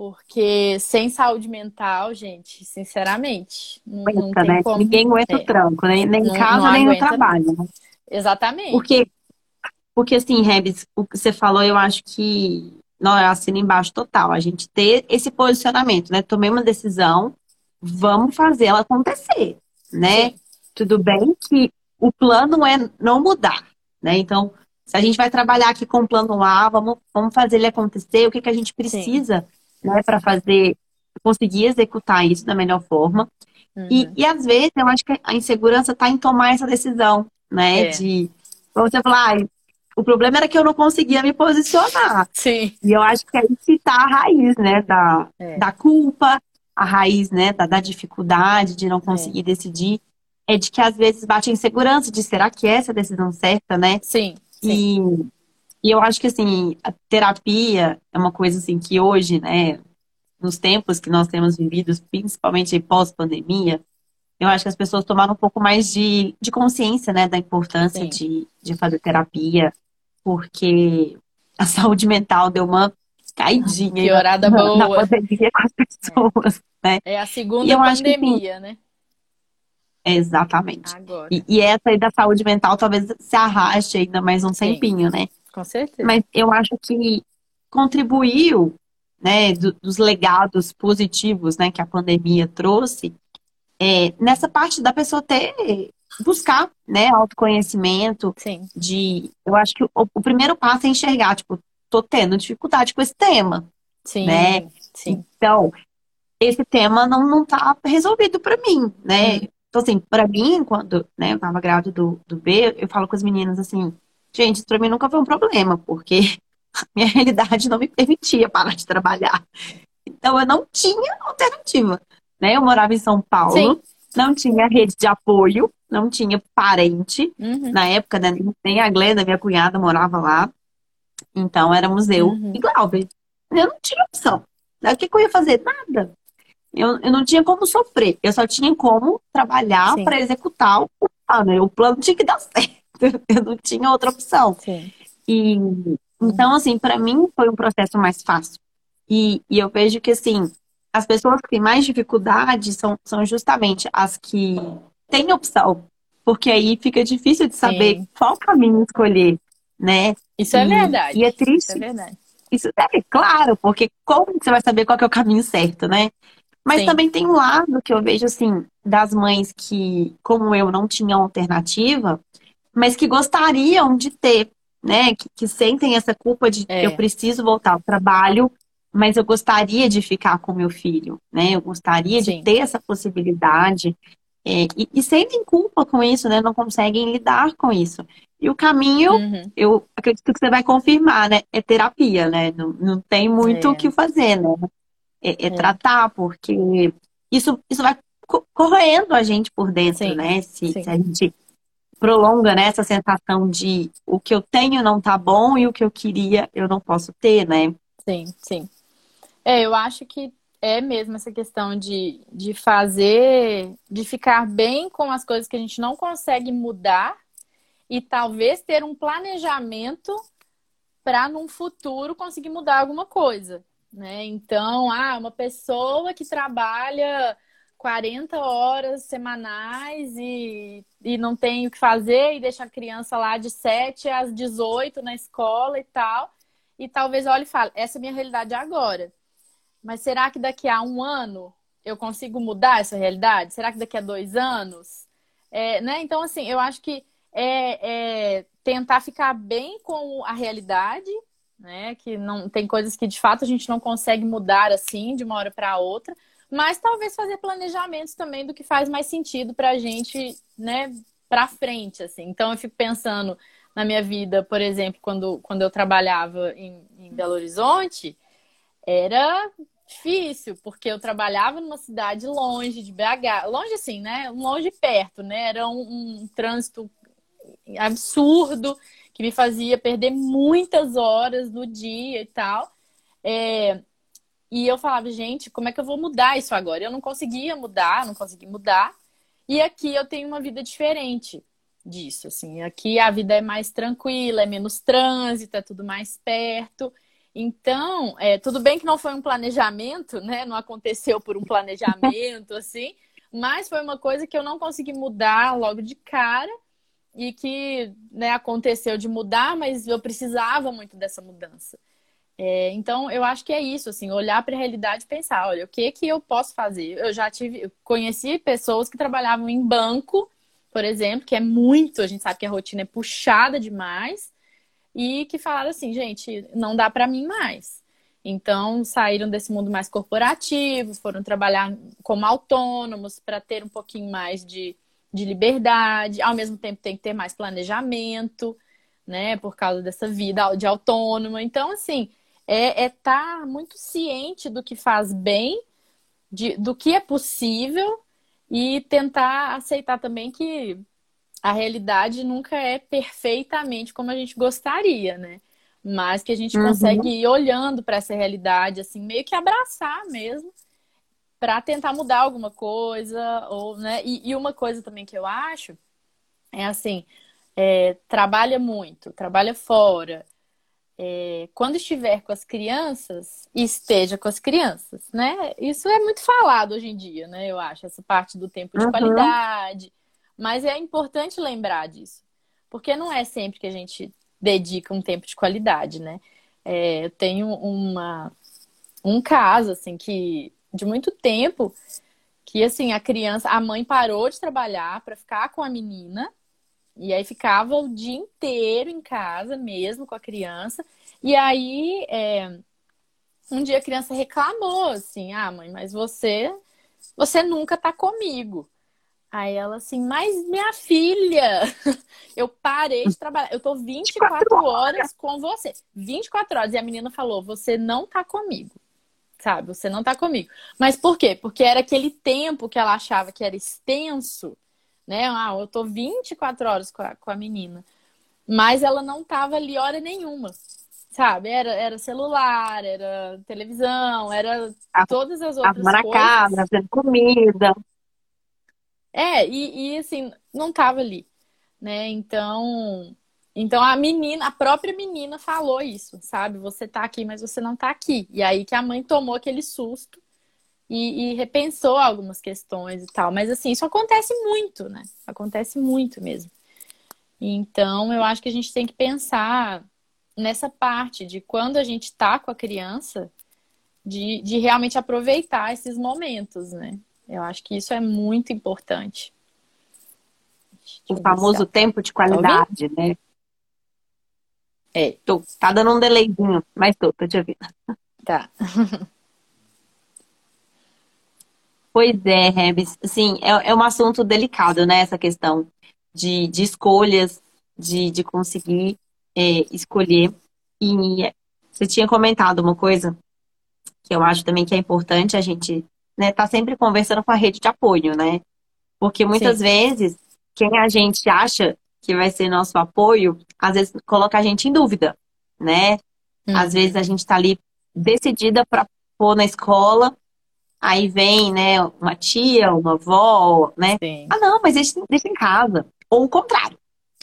Porque sem saúde mental, gente, sinceramente, não, não tem né? como. Ninguém aguenta é. o tranco, né? nem em casa, não nem no trabalho. Né? Exatamente. Porque, porque assim, Rebs, o que você falou, eu acho que não, eu assino embaixo total. A gente ter esse posicionamento, né? Tomei uma decisão, vamos fazer ela acontecer, né? Sim. Tudo bem que o plano é não mudar, né? Então, se a gente vai trabalhar aqui com o plano A, vamos, vamos fazer ele acontecer, o que, que a gente precisa, Sim. Né, para fazer, conseguir executar isso da melhor forma. Uhum. E, e às vezes eu acho que a insegurança está em tomar essa decisão, né? É. De você falar, ah, o problema era que eu não conseguia me posicionar. Sim. E eu acho que aí que tá a raiz, né? Da, é. da culpa, a raiz, né? Da, da dificuldade de não conseguir é. decidir. É de que às vezes bate a insegurança de será que é essa a decisão certa, né? Sim. sim. E, e eu acho que, assim, a terapia é uma coisa, assim, que hoje, né? nos tempos que nós temos vivido, principalmente pós-pandemia, eu acho que as pessoas tomaram um pouco mais de, de consciência, né, da importância de, de fazer terapia, porque a saúde mental deu uma caidinha Piorada na, boa. na pandemia com as pessoas, é. né? É a segunda pandemia, que, né? Exatamente. E, e, essa aí da saúde mental talvez se arraste ainda mais um Sim. tempinho, né? Com certeza. Mas eu acho que contribuiu, né, do, dos legados positivos, né, que a pandemia trouxe, é, nessa parte da pessoa ter buscar, né, autoconhecimento, Sim. de, eu acho que o, o, primeiro passo é enxergar, tipo, tô tendo dificuldade com esse tema, Sim. né? Sim. Então, esse tema não, não tá resolvido para mim, né? Hum. Então, assim, para mim, quando né, eu tava grávida do, do B, eu falo com as meninas assim, gente, isso pra mim nunca foi um problema, porque a minha realidade não me permitia parar de trabalhar. Então, eu não tinha alternativa, né? Eu morava em São Paulo, Sim. não tinha rede de apoio, não tinha parente. Uhum. Na época, né, nem a Glenda, minha cunhada, morava lá. Então, éramos eu uhum. e Glauber. Eu não tinha opção. O que, que eu ia fazer? Nada. Eu, eu não tinha como sofrer. Eu só tinha como trabalhar para executar o plano. O plano tinha que dar certo. Eu não tinha outra opção. Sim. E então, assim, para mim foi um processo mais fácil. E, e eu vejo que, assim, as pessoas que têm mais dificuldade são, são justamente as que têm opção. Porque aí fica difícil de saber Sim. qual caminho escolher, né? Isso é verdade. E é triste. Isso é verdade. Isso é claro, porque como você vai saber qual é o caminho certo, né? Mas Sim. também tem um lado que eu vejo, assim, das mães que, como eu, não tinham alternativa, mas que gostariam de ter, né? Que, que sentem essa culpa de é. eu preciso voltar ao trabalho, mas eu gostaria de ficar com meu filho, né? Eu gostaria Sim. de ter essa possibilidade. É, e, e sentem culpa com isso, né? Não conseguem lidar com isso. E o caminho, uhum. eu acredito que você vai confirmar, né? É terapia, né? Não, não tem muito é. o que fazer, né? É, é, é, tratar, porque isso, isso vai corroendo a gente por dentro, sim, né? Se, se, a gente prolonga né, essa sensação de o que eu tenho não tá bom e o que eu queria eu não posso ter, né? Sim, sim. É, eu acho que é mesmo essa questão de, de fazer, de ficar bem com as coisas que a gente não consegue mudar e talvez ter um planejamento para num futuro conseguir mudar alguma coisa né? Então, ah, uma pessoa que trabalha 40 horas semanais e, e não tem o que fazer e deixa a criança lá de 7 às 18 na escola e tal. E talvez olhe e fale, essa é a minha realidade agora. Mas será que daqui a um ano eu consigo mudar essa realidade? Será que daqui a dois anos? É, né? Então, assim, eu acho que é, é tentar ficar bem com a realidade né? Que não tem coisas que de fato a gente não consegue mudar assim de uma hora para outra, mas talvez fazer planejamentos também do que faz mais sentido para a gente, né? Para frente, assim. Então eu fico pensando na minha vida, por exemplo, quando, quando eu trabalhava em, em Belo Horizonte, era difícil, porque eu trabalhava numa cidade longe de BH, longe assim, né? Longe perto, né? Era um, um trânsito absurdo que me fazia perder muitas horas no dia e tal. É, e eu falava, gente, como é que eu vou mudar isso agora? Eu não conseguia mudar, não consegui mudar. E aqui eu tenho uma vida diferente disso, assim. Aqui a vida é mais tranquila, é menos trânsito, é tudo mais perto. Então, é, tudo bem que não foi um planejamento, né? Não aconteceu por um planejamento, assim. Mas foi uma coisa que eu não consegui mudar logo de cara e que né, aconteceu de mudar, mas eu precisava muito dessa mudança. É, então, eu acho que é isso, assim, olhar para a realidade e pensar, olha, o que que eu posso fazer? Eu já tive, eu conheci pessoas que trabalhavam em banco, por exemplo, que é muito, a gente sabe que a rotina é puxada demais, e que falaram assim, gente, não dá para mim mais. Então, saíram desse mundo mais corporativo, foram trabalhar como autônomos para ter um pouquinho mais de de liberdade, ao mesmo tempo tem que ter mais planejamento, né, por causa dessa vida de autônoma. Então, assim, é estar é tá muito ciente do que faz bem, de, do que é possível e tentar aceitar também que a realidade nunca é perfeitamente como a gente gostaria, né? mas que a gente uhum. consegue ir olhando para essa realidade, assim, meio que abraçar mesmo, para tentar mudar alguma coisa, ou, né? E, e, uma coisa também que eu acho é assim, é, trabalha muito, trabalha fora. É, quando estiver com as crianças, esteja com as crianças, né? Isso é muito falado hoje em dia, né? Eu acho, essa parte do tempo de uhum. qualidade. Mas é importante lembrar disso. Porque não é sempre que a gente dedica um tempo de qualidade, né? É, eu tenho uma, um caso, assim, que de muito tempo, que assim, a criança, a mãe parou de trabalhar para ficar com a menina, e aí ficava o dia inteiro em casa mesmo com a criança. E aí, é, um dia a criança reclamou assim: Ah, mãe, mas você, você nunca tá comigo. Aí ela assim, mas minha filha, eu parei de trabalhar, eu tô 24 horas com você. 24 horas. E a menina falou: você não tá comigo. Sabe, você não tá comigo. Mas por quê? Porque era aquele tempo que ela achava que era extenso, né? Ah, eu tô 24 horas com a, com a menina. Mas ela não tava ali hora nenhuma. Sabe? Era, era celular, era televisão, era todas as outras coisas. na casa, fazendo comida. É, e, e assim, não tava ali, né? Então, então a menina, a própria menina falou isso, sabe? Você tá aqui, mas você não tá aqui. E aí que a mãe tomou aquele susto e, e repensou algumas questões e tal. Mas assim, isso acontece muito, né? Acontece muito mesmo. Então, eu acho que a gente tem que pensar nessa parte de quando a gente tá com a criança, de, de realmente aproveitar esses momentos, né? Eu acho que isso é muito importante. O famoso tempo de qualidade, tá né? É. Tô, tá dando um delayzinho, mas tô, tô te ouvindo. Tá. pois é, Rebs. Sim, é, é um assunto delicado, né? Essa questão de, de escolhas, de, de conseguir é, escolher. E você tinha comentado uma coisa que eu acho também que é importante a gente né, tá sempre conversando com a rede de apoio, né? Porque muitas Sim. vezes quem a gente acha que vai ser nosso apoio, às vezes coloca a gente em dúvida, né? Hum. Às vezes a gente tá ali decidida para pôr na escola, aí vem, né, uma tia, uma avó, né? Sim. Ah, não, mas deixa, deixa em casa. Ou o contrário.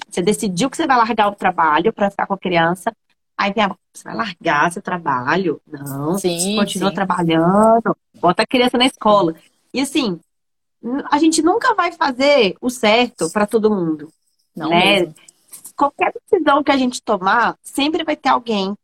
Você decidiu que você vai largar o trabalho para ficar com a criança, Aí vem a você vai largar seu trabalho? Não, sim, continua sim. trabalhando, bota a criança na escola. E assim, a gente nunca vai fazer o certo para todo mundo. Não né? Mesmo. Qualquer decisão que a gente tomar, sempre vai ter alguém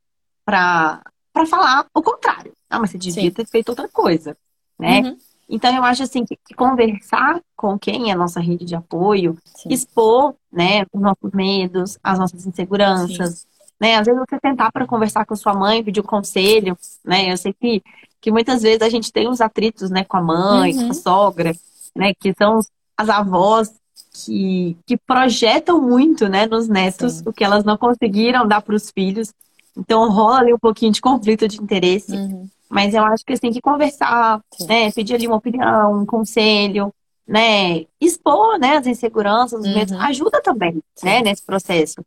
para falar o contrário. Ah, mas você devia sim. ter feito outra coisa, né? Uhum. Então eu acho assim que, conversar com quem é a nossa rede de apoio, expor, né, os nossos medos, as nossas inseguranças, né? Às vezes você tentar para conversar com sua mãe, pedir um conselho, né? Eu sei que, que muitas vezes a gente tem uns atritos, né, com a mãe, uhum. com a sogra, né, que são as avós que, que projetam muito, né, nos netos Sim. o que elas não conseguiram dar para os filhos. Então rola ali um pouquinho de conflito de interesse. Uhum. Mas eu acho que você tem que conversar, né, pedir ali uma opinião, um conselho, né, expor, né, as inseguranças, os medos, uhum. ajuda também, Sim. né, nesse processo.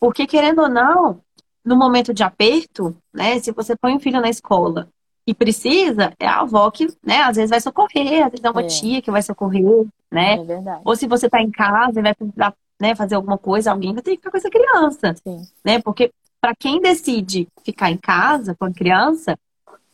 Porque, querendo ou não, no momento de aperto, né? Se você põe um filho na escola e precisa, é a avó que, né, às vezes vai socorrer, às vezes é uma é. tia que vai socorrer, né? É verdade. Ou se você está em casa e vai precisar né, fazer alguma coisa, alguém vai ter que ficar com essa criança. Sim. Né? Porque para quem decide ficar em casa com a criança,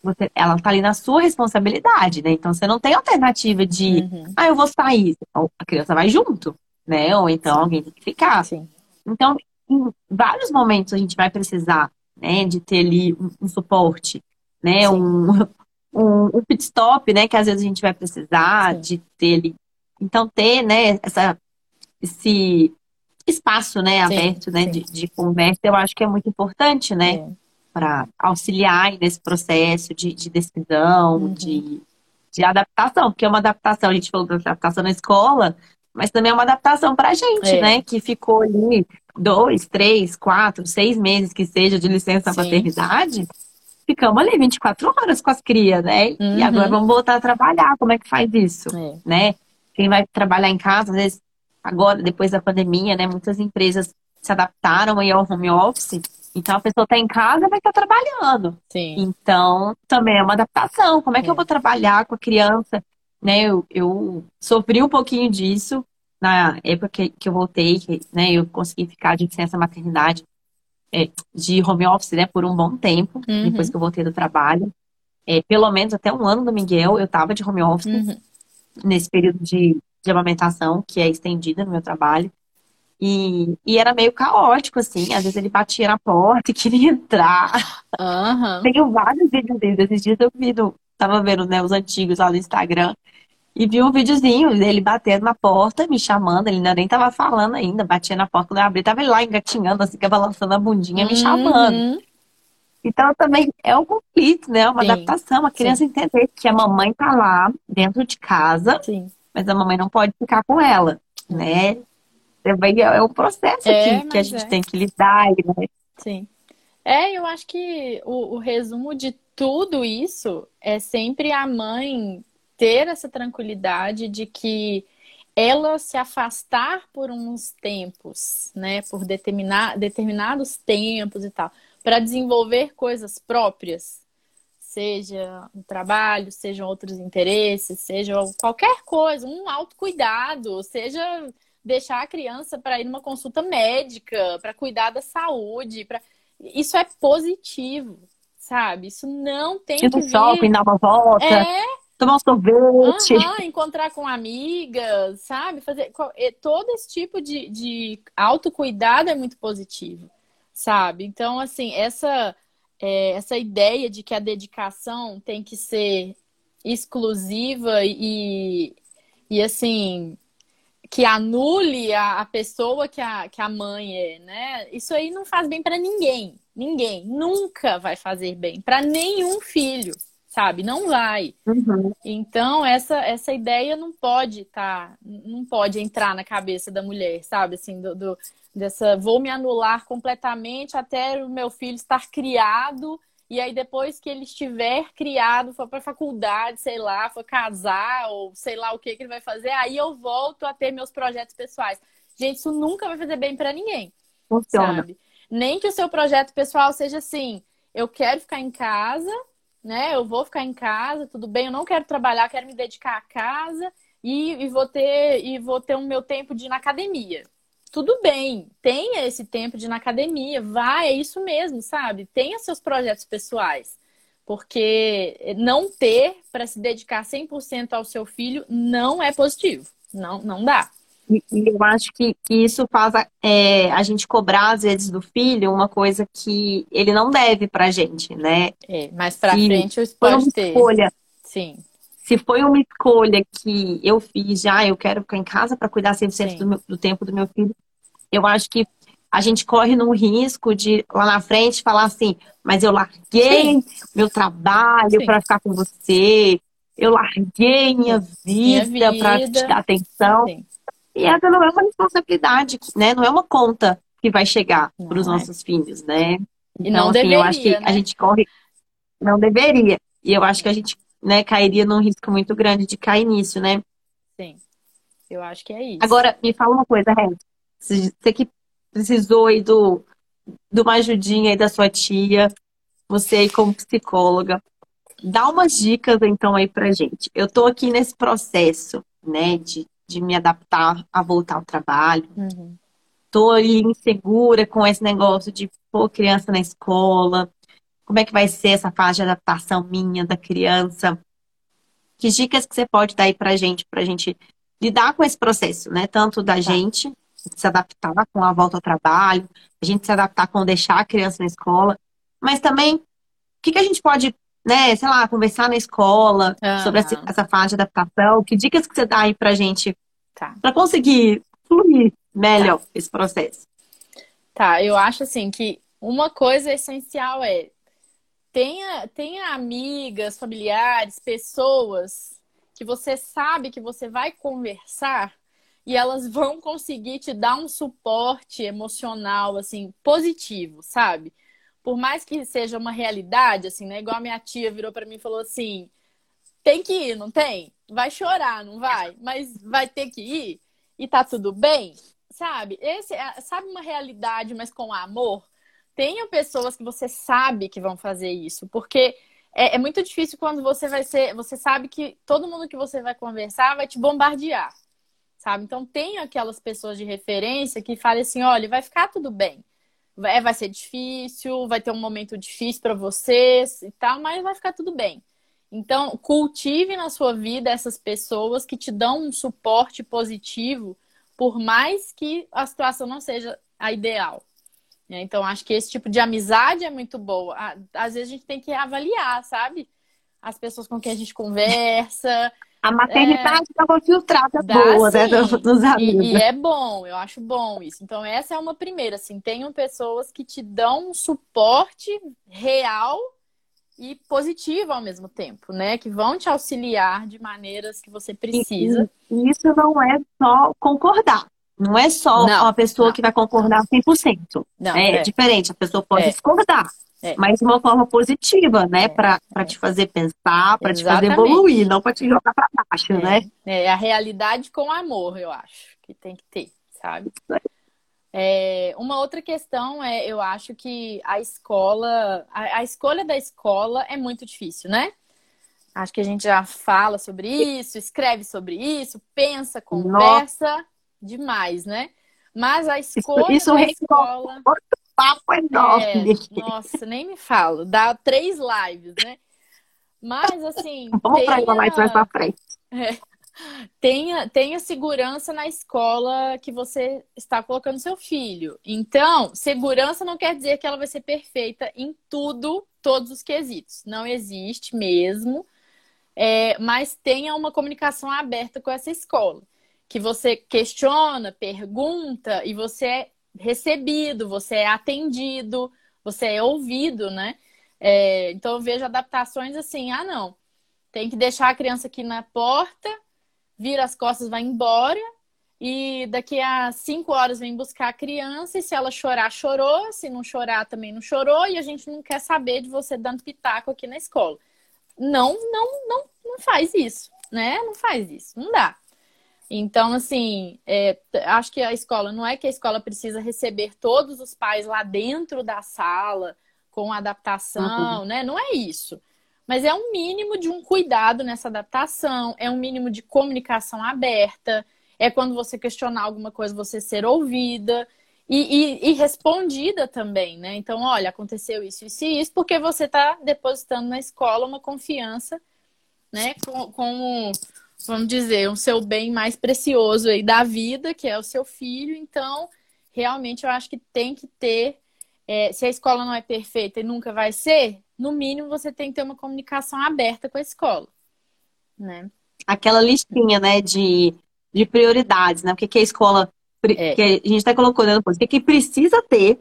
você, ela está ali na sua responsabilidade, né? Então você não tem alternativa de, uhum. ah, eu vou sair. A criança vai junto, né? Ou então Sim. alguém tem que ficar. Sim. Então, em vários momentos a gente vai precisar, né, de ter ali um, um suporte, né, um, um, um, pit stop, né, que às vezes a gente vai precisar Sim. de ter ali. Então, ter, né, essa, esse espaço, né, aberto, né, de, de, conversa, eu acho que é muito importante, né, para auxiliar nesse processo de, de decisão, uhum. de, de adaptação, porque é uma adaptação, a gente falou da adaptação na escola, mas também é uma adaptação para a gente, é. né? Que ficou ali dois, três, quatro, seis meses que seja de licença Sim. paternidade. Ficamos ali 24 horas com as crias, né? Uhum. E agora vamos voltar a trabalhar. Como é que faz isso? É. Né? Quem vai trabalhar em casa, às vezes, agora, depois da pandemia, né? Muitas empresas se adaptaram aí ao home office. Então a pessoa está em casa, vai estar trabalhando. Sim. Então também é uma adaptação. Como é que é. eu vou trabalhar com a criança? Né, eu, eu sofri um pouquinho disso na época que, que eu voltei, que, né, eu consegui ficar de licença maternidade é, de home office, né, por um bom tempo, uhum. depois que eu voltei do trabalho. É, pelo menos até um ano do Miguel, eu estava de home office, uhum. nesse período de, de amamentação, que é estendida no meu trabalho. E, e era meio caótico, assim. Às vezes ele batia na porta e queria entrar. Uhum. Tenho vários vídeos dele. Esses dias eu vi, no, tava vendo né, os antigos lá no Instagram. E vi um videozinho dele batendo na porta, me chamando. Ele ainda nem tava falando ainda. Batia na porta, quando eu abri, tava ele lá engatinhando, assim, balançando a bundinha, me chamando. Uhum. Então também é um conflito, né? Uma Sim. adaptação. A criança Sim. entender que a mamãe tá lá dentro de casa, Sim. mas a mamãe não pode ficar com ela, né? É um processo é, aqui que a gente é. tem que lidar, né? Sim. É, eu acho que o, o resumo de tudo isso é sempre a mãe ter essa tranquilidade de que ela se afastar por uns tempos, né, por determinar, determinados tempos e tal, para desenvolver coisas próprias, seja um trabalho, sejam outros interesses, seja qualquer coisa, um autocuidado, seja deixar a criança para ir numa consulta médica, para cuidar da saúde, para isso é positivo, sabe? Isso não tem ir que vir... shopping, dar uma volta. É, tomar um sorvete. Uhum, encontrar com amigas, sabe? Fazer todo esse tipo de, de autocuidado é muito positivo, sabe? Então, assim, essa, é, essa ideia de que a dedicação tem que ser exclusiva e, e assim, que anule a, a pessoa que a, que a mãe é, né? Isso aí não faz bem para ninguém. Ninguém. Nunca vai fazer bem para nenhum filho, sabe? Não vai. Uhum. Então, essa, essa ideia não pode tá, não pode entrar na cabeça da mulher, sabe? Assim, do, do, dessa vou me anular completamente até o meu filho estar criado e aí, depois que ele estiver criado, for para faculdade, sei lá, for casar, ou sei lá o que, que ele vai fazer, aí eu volto a ter meus projetos pessoais. Gente, isso nunca vai fazer bem para ninguém. Funciona. Sabe? Nem que o seu projeto pessoal seja assim: eu quero ficar em casa, né? Eu vou ficar em casa, tudo bem, eu não quero trabalhar, quero me dedicar à casa e, e vou ter e vou ter o meu tempo de ir na academia tudo bem, tenha esse tempo de ir na academia, vai, é isso mesmo, sabe? Tenha seus projetos pessoais. Porque não ter para se dedicar 100% ao seu filho não é positivo. Não, não dá. E, eu acho que, isso faz é, a gente cobrar, às vezes, do filho uma coisa que ele não deve pra gente, né? É, mais pra e frente eu pode ter. Escolha. Sim. Se foi uma escolha que eu fiz já, eu quero ficar em casa para cuidar 100% do, meu, do tempo do meu filho, eu acho que a gente corre no risco de lá na frente falar assim, mas eu larguei Sim. meu trabalho para ficar com você, eu larguei minha vida, vida. para te dar atenção. Sim. E essa não é uma responsabilidade, né? Não é uma conta que vai chegar para os é. nossos filhos, né? E então, não assim, deveria, eu acho que né? a gente corre, não deveria. E eu acho que a gente, né, cairia num risco muito grande de cair nisso, né? Sim. Eu acho que é isso. Agora, me fala uma coisa, Renato. Você que precisou aí do, de uma ajudinha aí da sua tia, você aí como psicóloga, dá umas dicas então aí pra gente. Eu tô aqui nesse processo, né, de, de me adaptar a voltar ao trabalho. Uhum. Tô ali insegura com esse negócio de pôr criança na escola. Como é que vai ser essa fase de adaptação minha da criança? Que dicas que você pode dar aí pra gente, pra gente lidar com esse processo, né? Tanto da tá. gente se adaptar com a volta ao trabalho, a gente se adaptar com deixar a criança na escola, mas também o que, que a gente pode, né, sei lá, conversar na escola sobre essa, essa, fase de adaptação, que dicas que você dá aí pra gente tá. para conseguir fluir melhor tá. esse processo? Tá, eu acho assim que uma coisa essencial é tenha, tenha amigas, familiares, pessoas que você sabe que você vai conversar e elas vão conseguir te dar um suporte emocional, assim, positivo, sabe? Por mais que seja uma realidade, assim, né? Igual a minha tia virou para mim e falou assim: tem que ir, não tem? Vai chorar, não vai? Mas vai ter que ir e tá tudo bem, sabe? Esse, é, sabe uma realidade, mas com amor? Tenha pessoas que você sabe que vão fazer isso, porque é, é, muito difícil quando você vai ser, você sabe que todo mundo que você vai conversar vai te bombardear, sabe? Então tem aquelas pessoas de referência que falem assim, olha, vai ficar tudo bem. Vai, vai ser difícil, vai ter um momento difícil para vocês e tal, mas vai ficar tudo bem. Então, cultive na sua vida essas pessoas que te dão um suporte positivo, por mais que a situação não seja a ideal. Né? Então, acho que esse tipo de amizade é muito boa. Às vezes a gente tem que avaliar, sabe? As pessoas com quem a gente conversa. A maternidade é, dá uma filtrada dá, boa, né? Dos amigos. E, e, é bom, eu acho bom isso. Então, essa é uma primeira, assim, tenham pessoas que te dão um suporte real e positivo ao mesmo tempo, né? Que vão te auxiliar de maneiras que você precisa. E isso não é só concordar. Não é só não, uma pessoa não. que vai concordar 100%. Não, é, é diferente, a pessoa pode é. discordar. É. Mas de uma forma positiva, né? É. Para é. te fazer pensar, para te fazer evoluir, não para te jogar para baixo, é. né? É a realidade com amor, eu acho, que tem que ter, sabe? É, uma outra questão é, eu acho que a escola, a, a, escolha da escola é muito difícil, né? Acho que a gente já fala sobre isso, escreve sobre isso, pensa, conversa. Nossa demais, né? Mas a escolha isso, isso da escola. Papo enorme. É, nossa, nem me falo. Dá três lives, né? Mas assim. Vamos tenha... para mais mais pra frente. É. Tenha, tenha segurança na escola que você está colocando seu filho. Então, segurança não quer dizer que ela vai ser perfeita em tudo, todos os quesitos. Não existe mesmo. É, mas tenha uma comunicação aberta com essa escola que você questiona, pergunta e você é recebido, você é atendido, você é ouvido, né? É, então eu vejo adaptações assim, ah não, tem que deixar a criança aqui na porta, vira as costas, vai embora e daqui a cinco horas vem buscar a criança e se ela chorar, chorou, se não chorar também não chorou e a gente não quer saber de você dando pitaco aqui na escola. Não, não, não, não faz isso, né? Não faz isso, não dá. Então, assim, é, acho que a escola, não é que a escola precisa receber todos os pais lá dentro da sala, com adaptação, uhum. né? Não é isso. Mas é um mínimo de um cuidado nessa adaptação, é um mínimo de comunicação aberta, é quando você questionar alguma coisa, você ser ouvida e, e, e respondida também, né? Então, olha, aconteceu isso, isso e isso, porque você está depositando na escola uma confiança, né? Com, com vamos dizer, o seu bem mais precioso aí da vida, que é o seu filho. Então, realmente eu acho que tem que ter. É, se a escola não é perfeita e nunca vai ser, no mínimo você tem que ter uma comunicação aberta com a escola. Né? Aquela listinha, né, de, de prioridades, né? O que, que a escola. É. Que a gente até colocou né, depois, o que, que precisa ter. O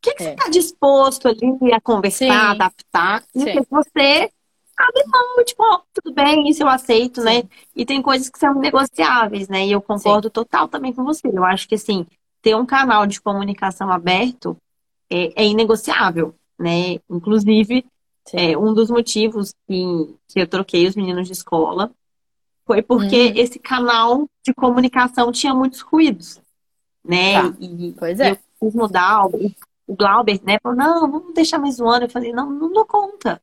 que, que é. você está disposto ali a conversar, Sim. adaptar, e o que você abre mão, tipo, ó, tudo bem, isso eu aceito, né? E tem coisas que são negociáveis, né? E eu concordo Sim. total também com você. Eu acho que, assim, ter um canal de comunicação aberto é, é inegociável, né? Inclusive, é, um dos motivos que, que eu troquei os meninos de escola foi porque uhum. esse canal de comunicação tinha muitos ruídos, né? Tá. E, pois é. eu quis mudar. O Glauber, né, falou, não, vamos deixar mais um ano. Eu falei, não, não dou conta.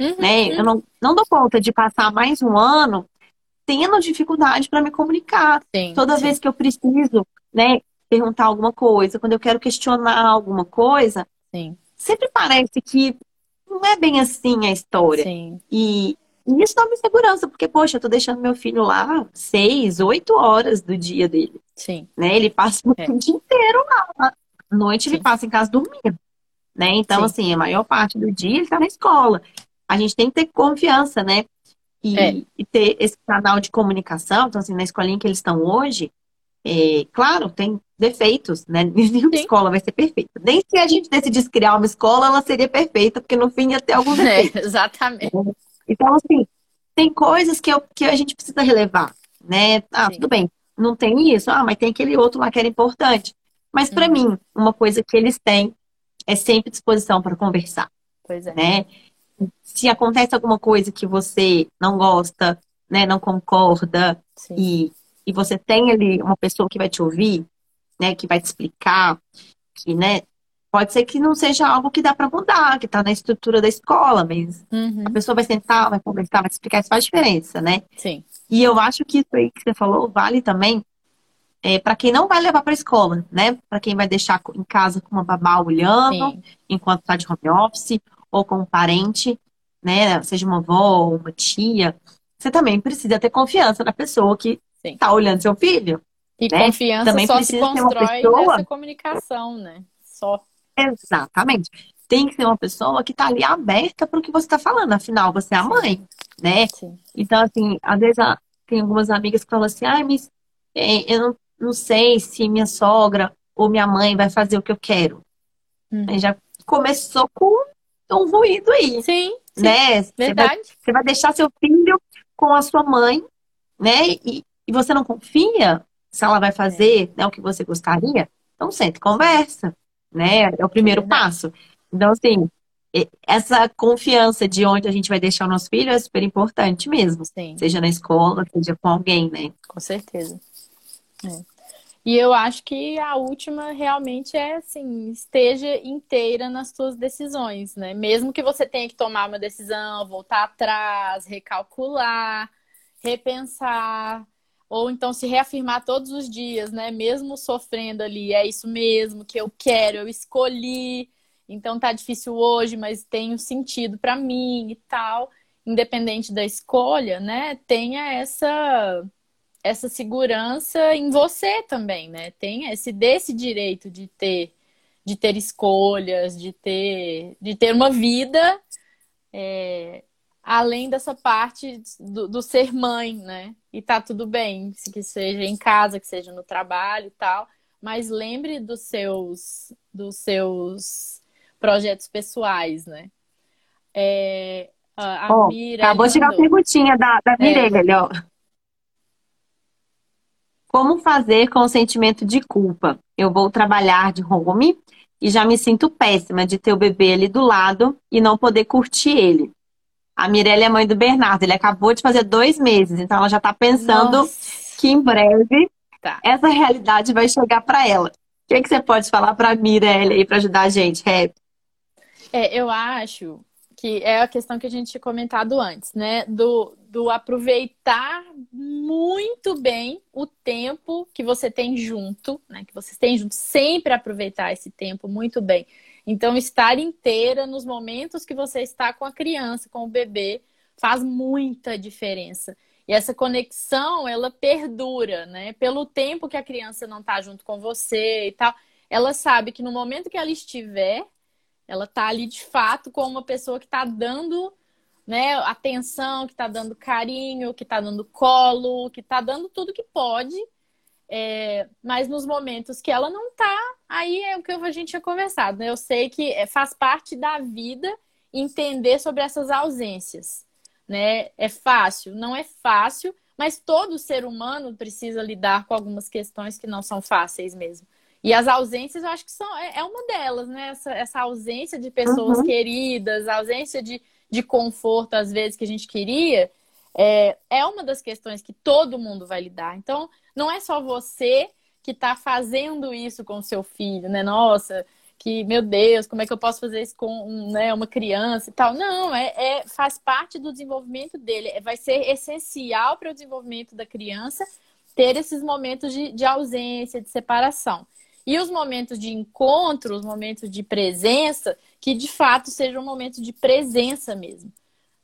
Uhum, né? Eu não, não dou conta de passar mais um ano tendo dificuldade para me comunicar. Sim, Toda sim. vez que eu preciso, né, perguntar alguma coisa, quando eu quero questionar alguma coisa, sim. sempre parece que não é bem assim a história. E, e isso dá uma insegurança, porque, poxa, eu tô deixando meu filho lá seis, oito horas do dia dele. Sim. Né? Ele passa o é. dia inteiro lá. À noite ele passa em casa dormindo. Né? Então, assim, a maior parte do dia ele tá na escola a gente tem que ter confiança, né? E, é. e ter esse canal de comunicação. Então, assim, na escolinha que eles estão hoje, é, claro, tem defeitos, né? Nenhuma escola vai ser perfeita. Nem se a gente decidisse criar uma escola, ela seria perfeita, porque no fim ia ter alguns é, defeitos. É, exatamente. Então, assim, tem coisas que, eu, que a gente precisa relevar, né? Ah, Sim. tudo bem, não tem isso, ah, mas tem aquele outro lá que era importante. Mas para hum. mim, uma coisa que eles têm é sempre disposição para conversar. Pois é. Né? Se acontece alguma coisa que você não gosta, né, não concorda, e, e você tem ali uma pessoa que vai te ouvir, né, que vai te explicar, que, né, pode ser que não seja algo que dá para mudar, que está na estrutura da escola, mas uhum. a pessoa vai sentar, vai conversar, vai explicar, isso faz diferença, né? Sim. E eu acho que isso aí que você falou vale também é, para quem não vai levar para a escola, né? Para quem vai deixar em casa com uma babá olhando, Sim. enquanto está de home office, ou com um parente, né? Seja uma avó uma tia. Você também precisa ter confiança na pessoa que está olhando seu filho. E né? confiança também só se constrói pessoa... nessa comunicação, né? Só. Exatamente. Tem que ser uma pessoa que está ali aberta para o que você está falando. Afinal, você é a mãe, né? Sim. Então, assim, às vezes tem algumas amigas que falam assim, ai, mas é, eu não não sei se minha sogra ou minha mãe vai fazer o que eu quero. Uhum. Já começou com um ruído aí. Sim, sim né? Verdade. Você vai, você vai, deixar seu filho com a sua mãe, né? E, e você não confia se ela vai fazer né, o que você gostaria. Então, sente conversa, né? É o primeiro é passo. Então, assim, essa confiança de onde a gente vai deixar o nosso filho é super importante mesmo. Sim. Seja na escola, seja com alguém, né? Com certeza. É. E eu acho que a última realmente é assim, esteja inteira nas suas decisões, né? Mesmo que você tenha que tomar uma decisão, voltar atrás, recalcular, repensar, ou então se reafirmar todos os dias, né? Mesmo sofrendo ali, é isso mesmo que eu quero, eu escolhi. Então tá difícil hoje, mas tem um sentido para mim e tal. Independente da escolha, né? Tenha essa essa segurança em você também, né? Tem esse desse direito de ter de ter escolhas, de ter de ter uma vida é, além dessa parte do, do, ser mãe, né? E tá tudo bem, que seja em casa, que seja no trabalho e tal, mas lembre dos seus dos seus projetos pessoais, né? É, a, a oh, Mira acabou de chegar a perguntinha da, da Mirelle, é. ó. Como fazer com o sentimento de culpa? Eu vou trabalhar de home e já me sinto péssima de ter o bebê ali do lado e não poder curtir ele. A Mirelle é mãe do Bernardo, ele acabou de fazer dois meses, então ela já está pensando Nossa. que em breve tá. essa realidade vai chegar para ela. O que, é que você pode falar para a Mirelle aí para ajudar a gente, Rap? É, eu acho que é a questão que a gente tinha comentado antes, né? Do, do aproveitar muito bem o tempo que você tem junto, né? Que vocês têm junto, sempre aproveitar esse tempo muito bem. Então, estar inteira nos momentos que você está com a criança, com o bebê, faz muita diferença. E essa conexão, ela perdura, né? Pelo tempo que a criança não está junto com você e tal, ela sabe que no momento que ela estiver, ela tá ali de fato com uma pessoa que tá dando né, atenção, que tá dando carinho, que tá dando colo, que tá dando tudo que pode. É, mas nos momentos que ela não tá, aí é o que a gente tinha conversado. Né? Eu sei que é, faz parte da vida entender sobre essas ausências. Né? É fácil? Não é fácil, mas todo ser humano precisa lidar com algumas questões que não são fáceis mesmo. E as ausências, eu acho que são, é, é uma delas, né? Essa, essa ausência de pessoas uhum. queridas, a ausência de, de conforto, às vezes, que a gente queria, é, é uma das questões que todo mundo vai lidar. Então, não é só você que está fazendo isso com o seu filho, né? Nossa, que, meu Deus, como é que eu posso fazer isso com né, uma criança e tal? Não, é, é faz parte do desenvolvimento dele. É, vai ser essencial para o desenvolvimento da criança ter esses momentos de, de ausência, de separação. E os momentos de encontro, os momentos de presença, que de fato sejam momentos de presença mesmo.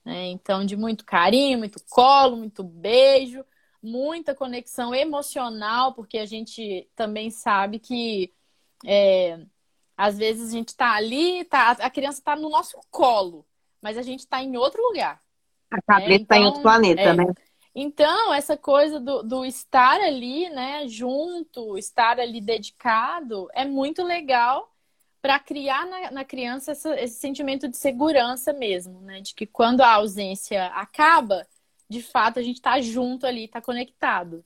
Né? Então, de muito carinho, muito colo, muito beijo, muita conexão emocional, porque a gente também sabe que é, às vezes a gente está ali, tá, a criança está no nosso colo, mas a gente está em outro lugar. A cabeça está né? então, em outro planeta, é, né? Então, essa coisa do, do, estar ali, né, junto, estar ali dedicado, é muito legal para criar na, na criança essa, esse sentimento de segurança mesmo, né? De que quando a ausência acaba, de fato a gente está junto ali, está conectado.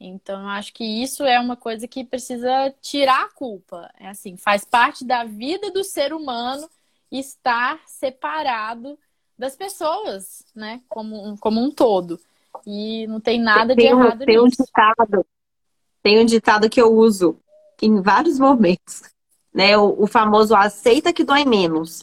Então, eu acho que isso é uma coisa que precisa tirar a culpa. É assim, faz parte da vida do ser humano estar separado das pessoas, né? Como, como um todo. E não tem nada tem de errado tem nisso. Um ditado, tem um ditado que eu uso em vários momentos. Né? O, o famoso aceita que dói menos.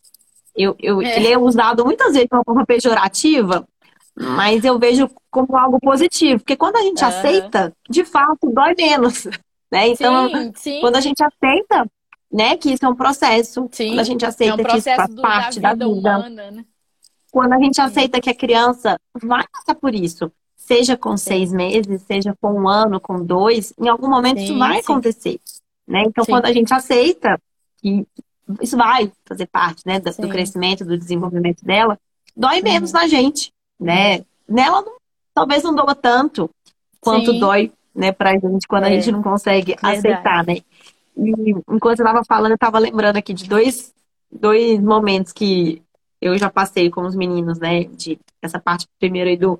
Eu, eu, é. Ele é usado muitas vezes de uma forma pejorativa, mas eu vejo como algo positivo, porque quando a gente uhum. aceita, de fato, dói menos. Né? Então, sim, sim. quando a gente aceita, né, que isso é um processo, sim. quando a gente aceita é um que isso faz do, parte da vida, da vida humana, né? quando a gente aceita que a criança vai passar por isso, seja com seis meses, seja com um ano, com dois, em algum momento isso vai sim. acontecer. Né? Então, quando a gente aceita que isso vai fazer parte né, do, do crescimento, do desenvolvimento dela, dói menos na gente. Né? Nela, não, talvez não doa tanto quanto dói né, pra gente quando é. a gente não consegue Verdade. aceitar, né? E enquanto eu estava falando, eu estava lembrando aqui de dois, dois momentos que eu já passei com os meninos, né? De essa parte primeiro aí do,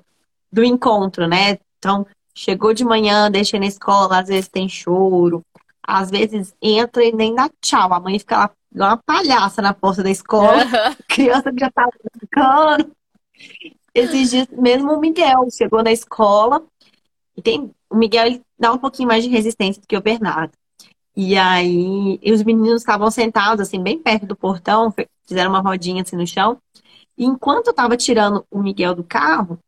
do encontro, né? Então, chegou de manhã, deixei na escola, às vezes tem choro, às vezes entra e nem dá tchau. A mãe fica lá igual uma palhaça na porta da escola, uhum. criança que já tá brincando. Esses dias, mesmo o Miguel chegou na escola, e tem, o Miguel ele dá um pouquinho mais de resistência do que o Bernardo. E aí, e os meninos estavam sentados, assim, bem perto do portão, fizeram uma rodinha assim no chão. E enquanto eu tava tirando o Miguel do carro,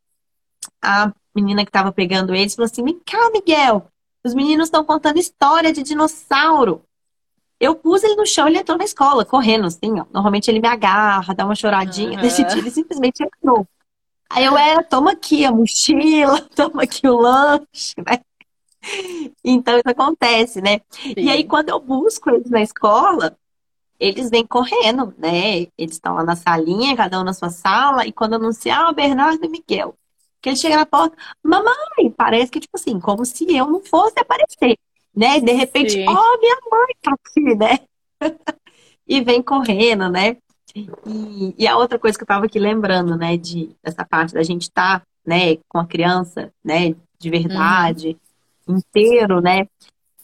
a menina que tava pegando eles falou assim: Vem cá, Miguel, os meninos estão contando história de dinossauro. Eu pus ele no chão, ele entrou na escola, correndo, assim, ó. Normalmente ele me agarra, dá uma choradinha, uhum. desse dia ele simplesmente entrou. Aí eu, é, toma aqui a mochila, toma aqui o lanche, né? Então isso acontece, né? Sim. E aí quando eu busco eles na escola, eles vêm correndo, né? Eles estão lá na salinha, cada um na sua sala, e quando anunciar, ah, Bernardo e Miguel. Que ele chega na porta, mamãe, parece que, tipo assim, como se eu não fosse aparecer, né? E de repente, ó, oh, minha mãe tá aqui, né? e vem correndo, né? E, e, a outra coisa que eu estava aqui lembrando, né, de dessa parte da gente estar, tá, né, com a criança, né, de verdade, uhum. inteiro, né?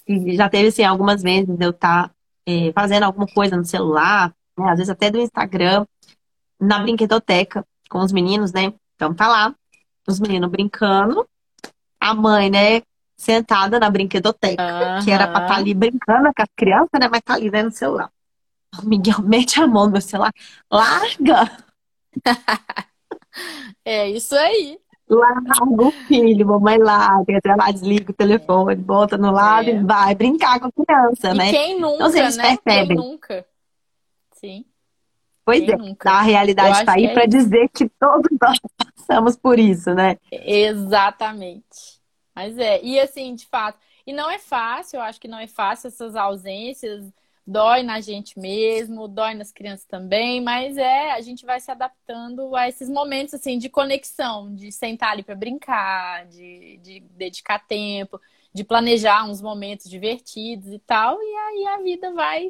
E já teve, assim, algumas vezes eu estar tá, é, fazendo alguma coisa no celular, né, às vezes até do Instagram, na brinquedoteca com os meninos, né? Então tá lá, os meninos brincando, a mãe, né, sentada na brinquedoteca, uhum. que era pra estar tá ali brincando com as crianças, né, mas tá ali, né, no celular. O Miguel mete a mão no meu celular. Larga! é isso aí. Larga o filho, mamãe larga. Até lá desliga o telefone, bota no lado é. e vai brincar com a criança, e né? Quem nunca, então, eles né? percebem. Quem nunca. Sim. Pois quem é, nunca? a realidade está aí é para dizer que todos nós passamos por isso, né? Exatamente. Mas é, e assim, de fato, e não é fácil, eu acho que não é fácil essas ausências dói na gente mesmo, dói nas crianças também, mas é, a gente vai se adaptando a esses momentos assim de conexão, de sentar ali para brincar, de, de dedicar tempo, de planejar uns momentos divertidos e tal, e aí a vida vai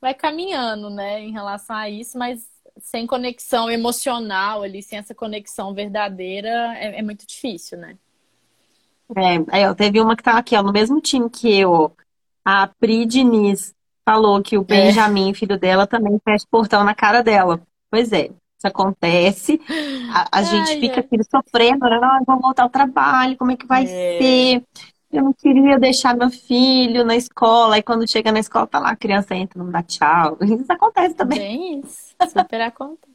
vai caminhando, né, em relação a isso, mas sem conexão emocional ali, sem essa conexão verdadeira, é, é muito difícil, né? É, eu teve uma que tá aqui, ó, no mesmo time que eu, a Pri Diniz falou que o é. Benjamin, é. filho dela, também fecha o portão na cara dela. Pois é, isso acontece. A, a gente fica aqui sofrendo, né? Não, vou voltar ao trabalho, como é que vai é. ser? Eu não queria deixar meu filho na escola. Aí quando chega na escola, tá lá, a criança entra, não dá tchau. Isso acontece também. Bem isso, super acontece.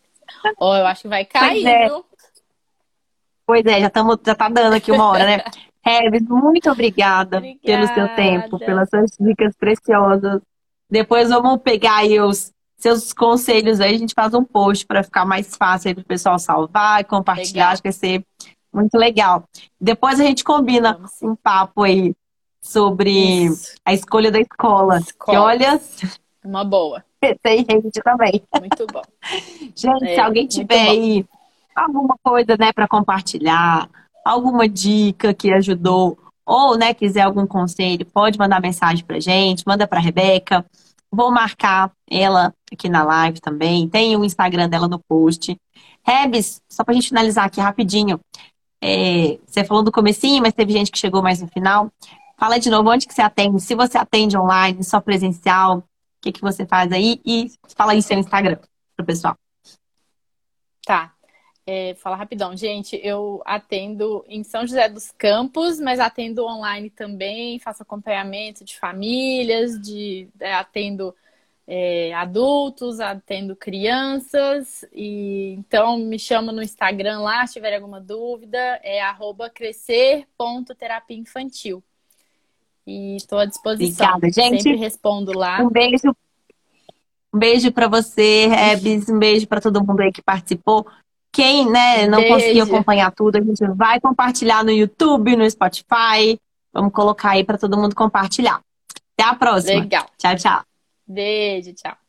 oh, eu acho que vai cair, pois é. viu? Pois é, já, tamo, já tá dando aqui uma hora, né? Herbes, muito obrigada, obrigada, pelo seu tempo, pelas suas dicas preciosas. Depois vamos pegar aí os seus conselhos aí, a gente faz um post para ficar mais fácil aí para o pessoal salvar e compartilhar, legal. acho que vai ser muito legal. Depois a gente combina um papo aí sobre Isso. a escolha da escola. escola. Que olha. Uma boa. Tem gente também. Muito bom. gente, é, se alguém tiver aí alguma coisa, né, para compartilhar, alguma dica que ajudou, ou, né, quiser algum conselho, pode mandar mensagem pra gente, manda pra Rebeca. Vou marcar ela aqui na live também. Tem o Instagram dela no post. Rebs, só pra gente finalizar aqui rapidinho. É, você falou do comecinho, mas teve gente que chegou mais no final. Fala de novo onde que você atende, se você atende online, só presencial, o que, que você faz aí e fala aí seu Instagram pro pessoal. Tá. É, fala rapidão, gente. Eu atendo em São José dos Campos, mas atendo online também, faço acompanhamento de famílias, de é, atendo é, adultos, atendo crianças. E então me chama no Instagram lá, se tiver alguma dúvida, é crescer.terapia infantil. E estou à disposição. Obrigada, gente. Sempre respondo lá. Um beijo. Um beijo para você, Rebs. Um beijo para todo mundo aí que participou. Quem né, não beijo. conseguiu acompanhar tudo, a gente vai compartilhar no YouTube, no Spotify. Vamos colocar aí para todo mundo compartilhar. Até a próxima. Legal. Tchau, tchau. Beijo, tchau.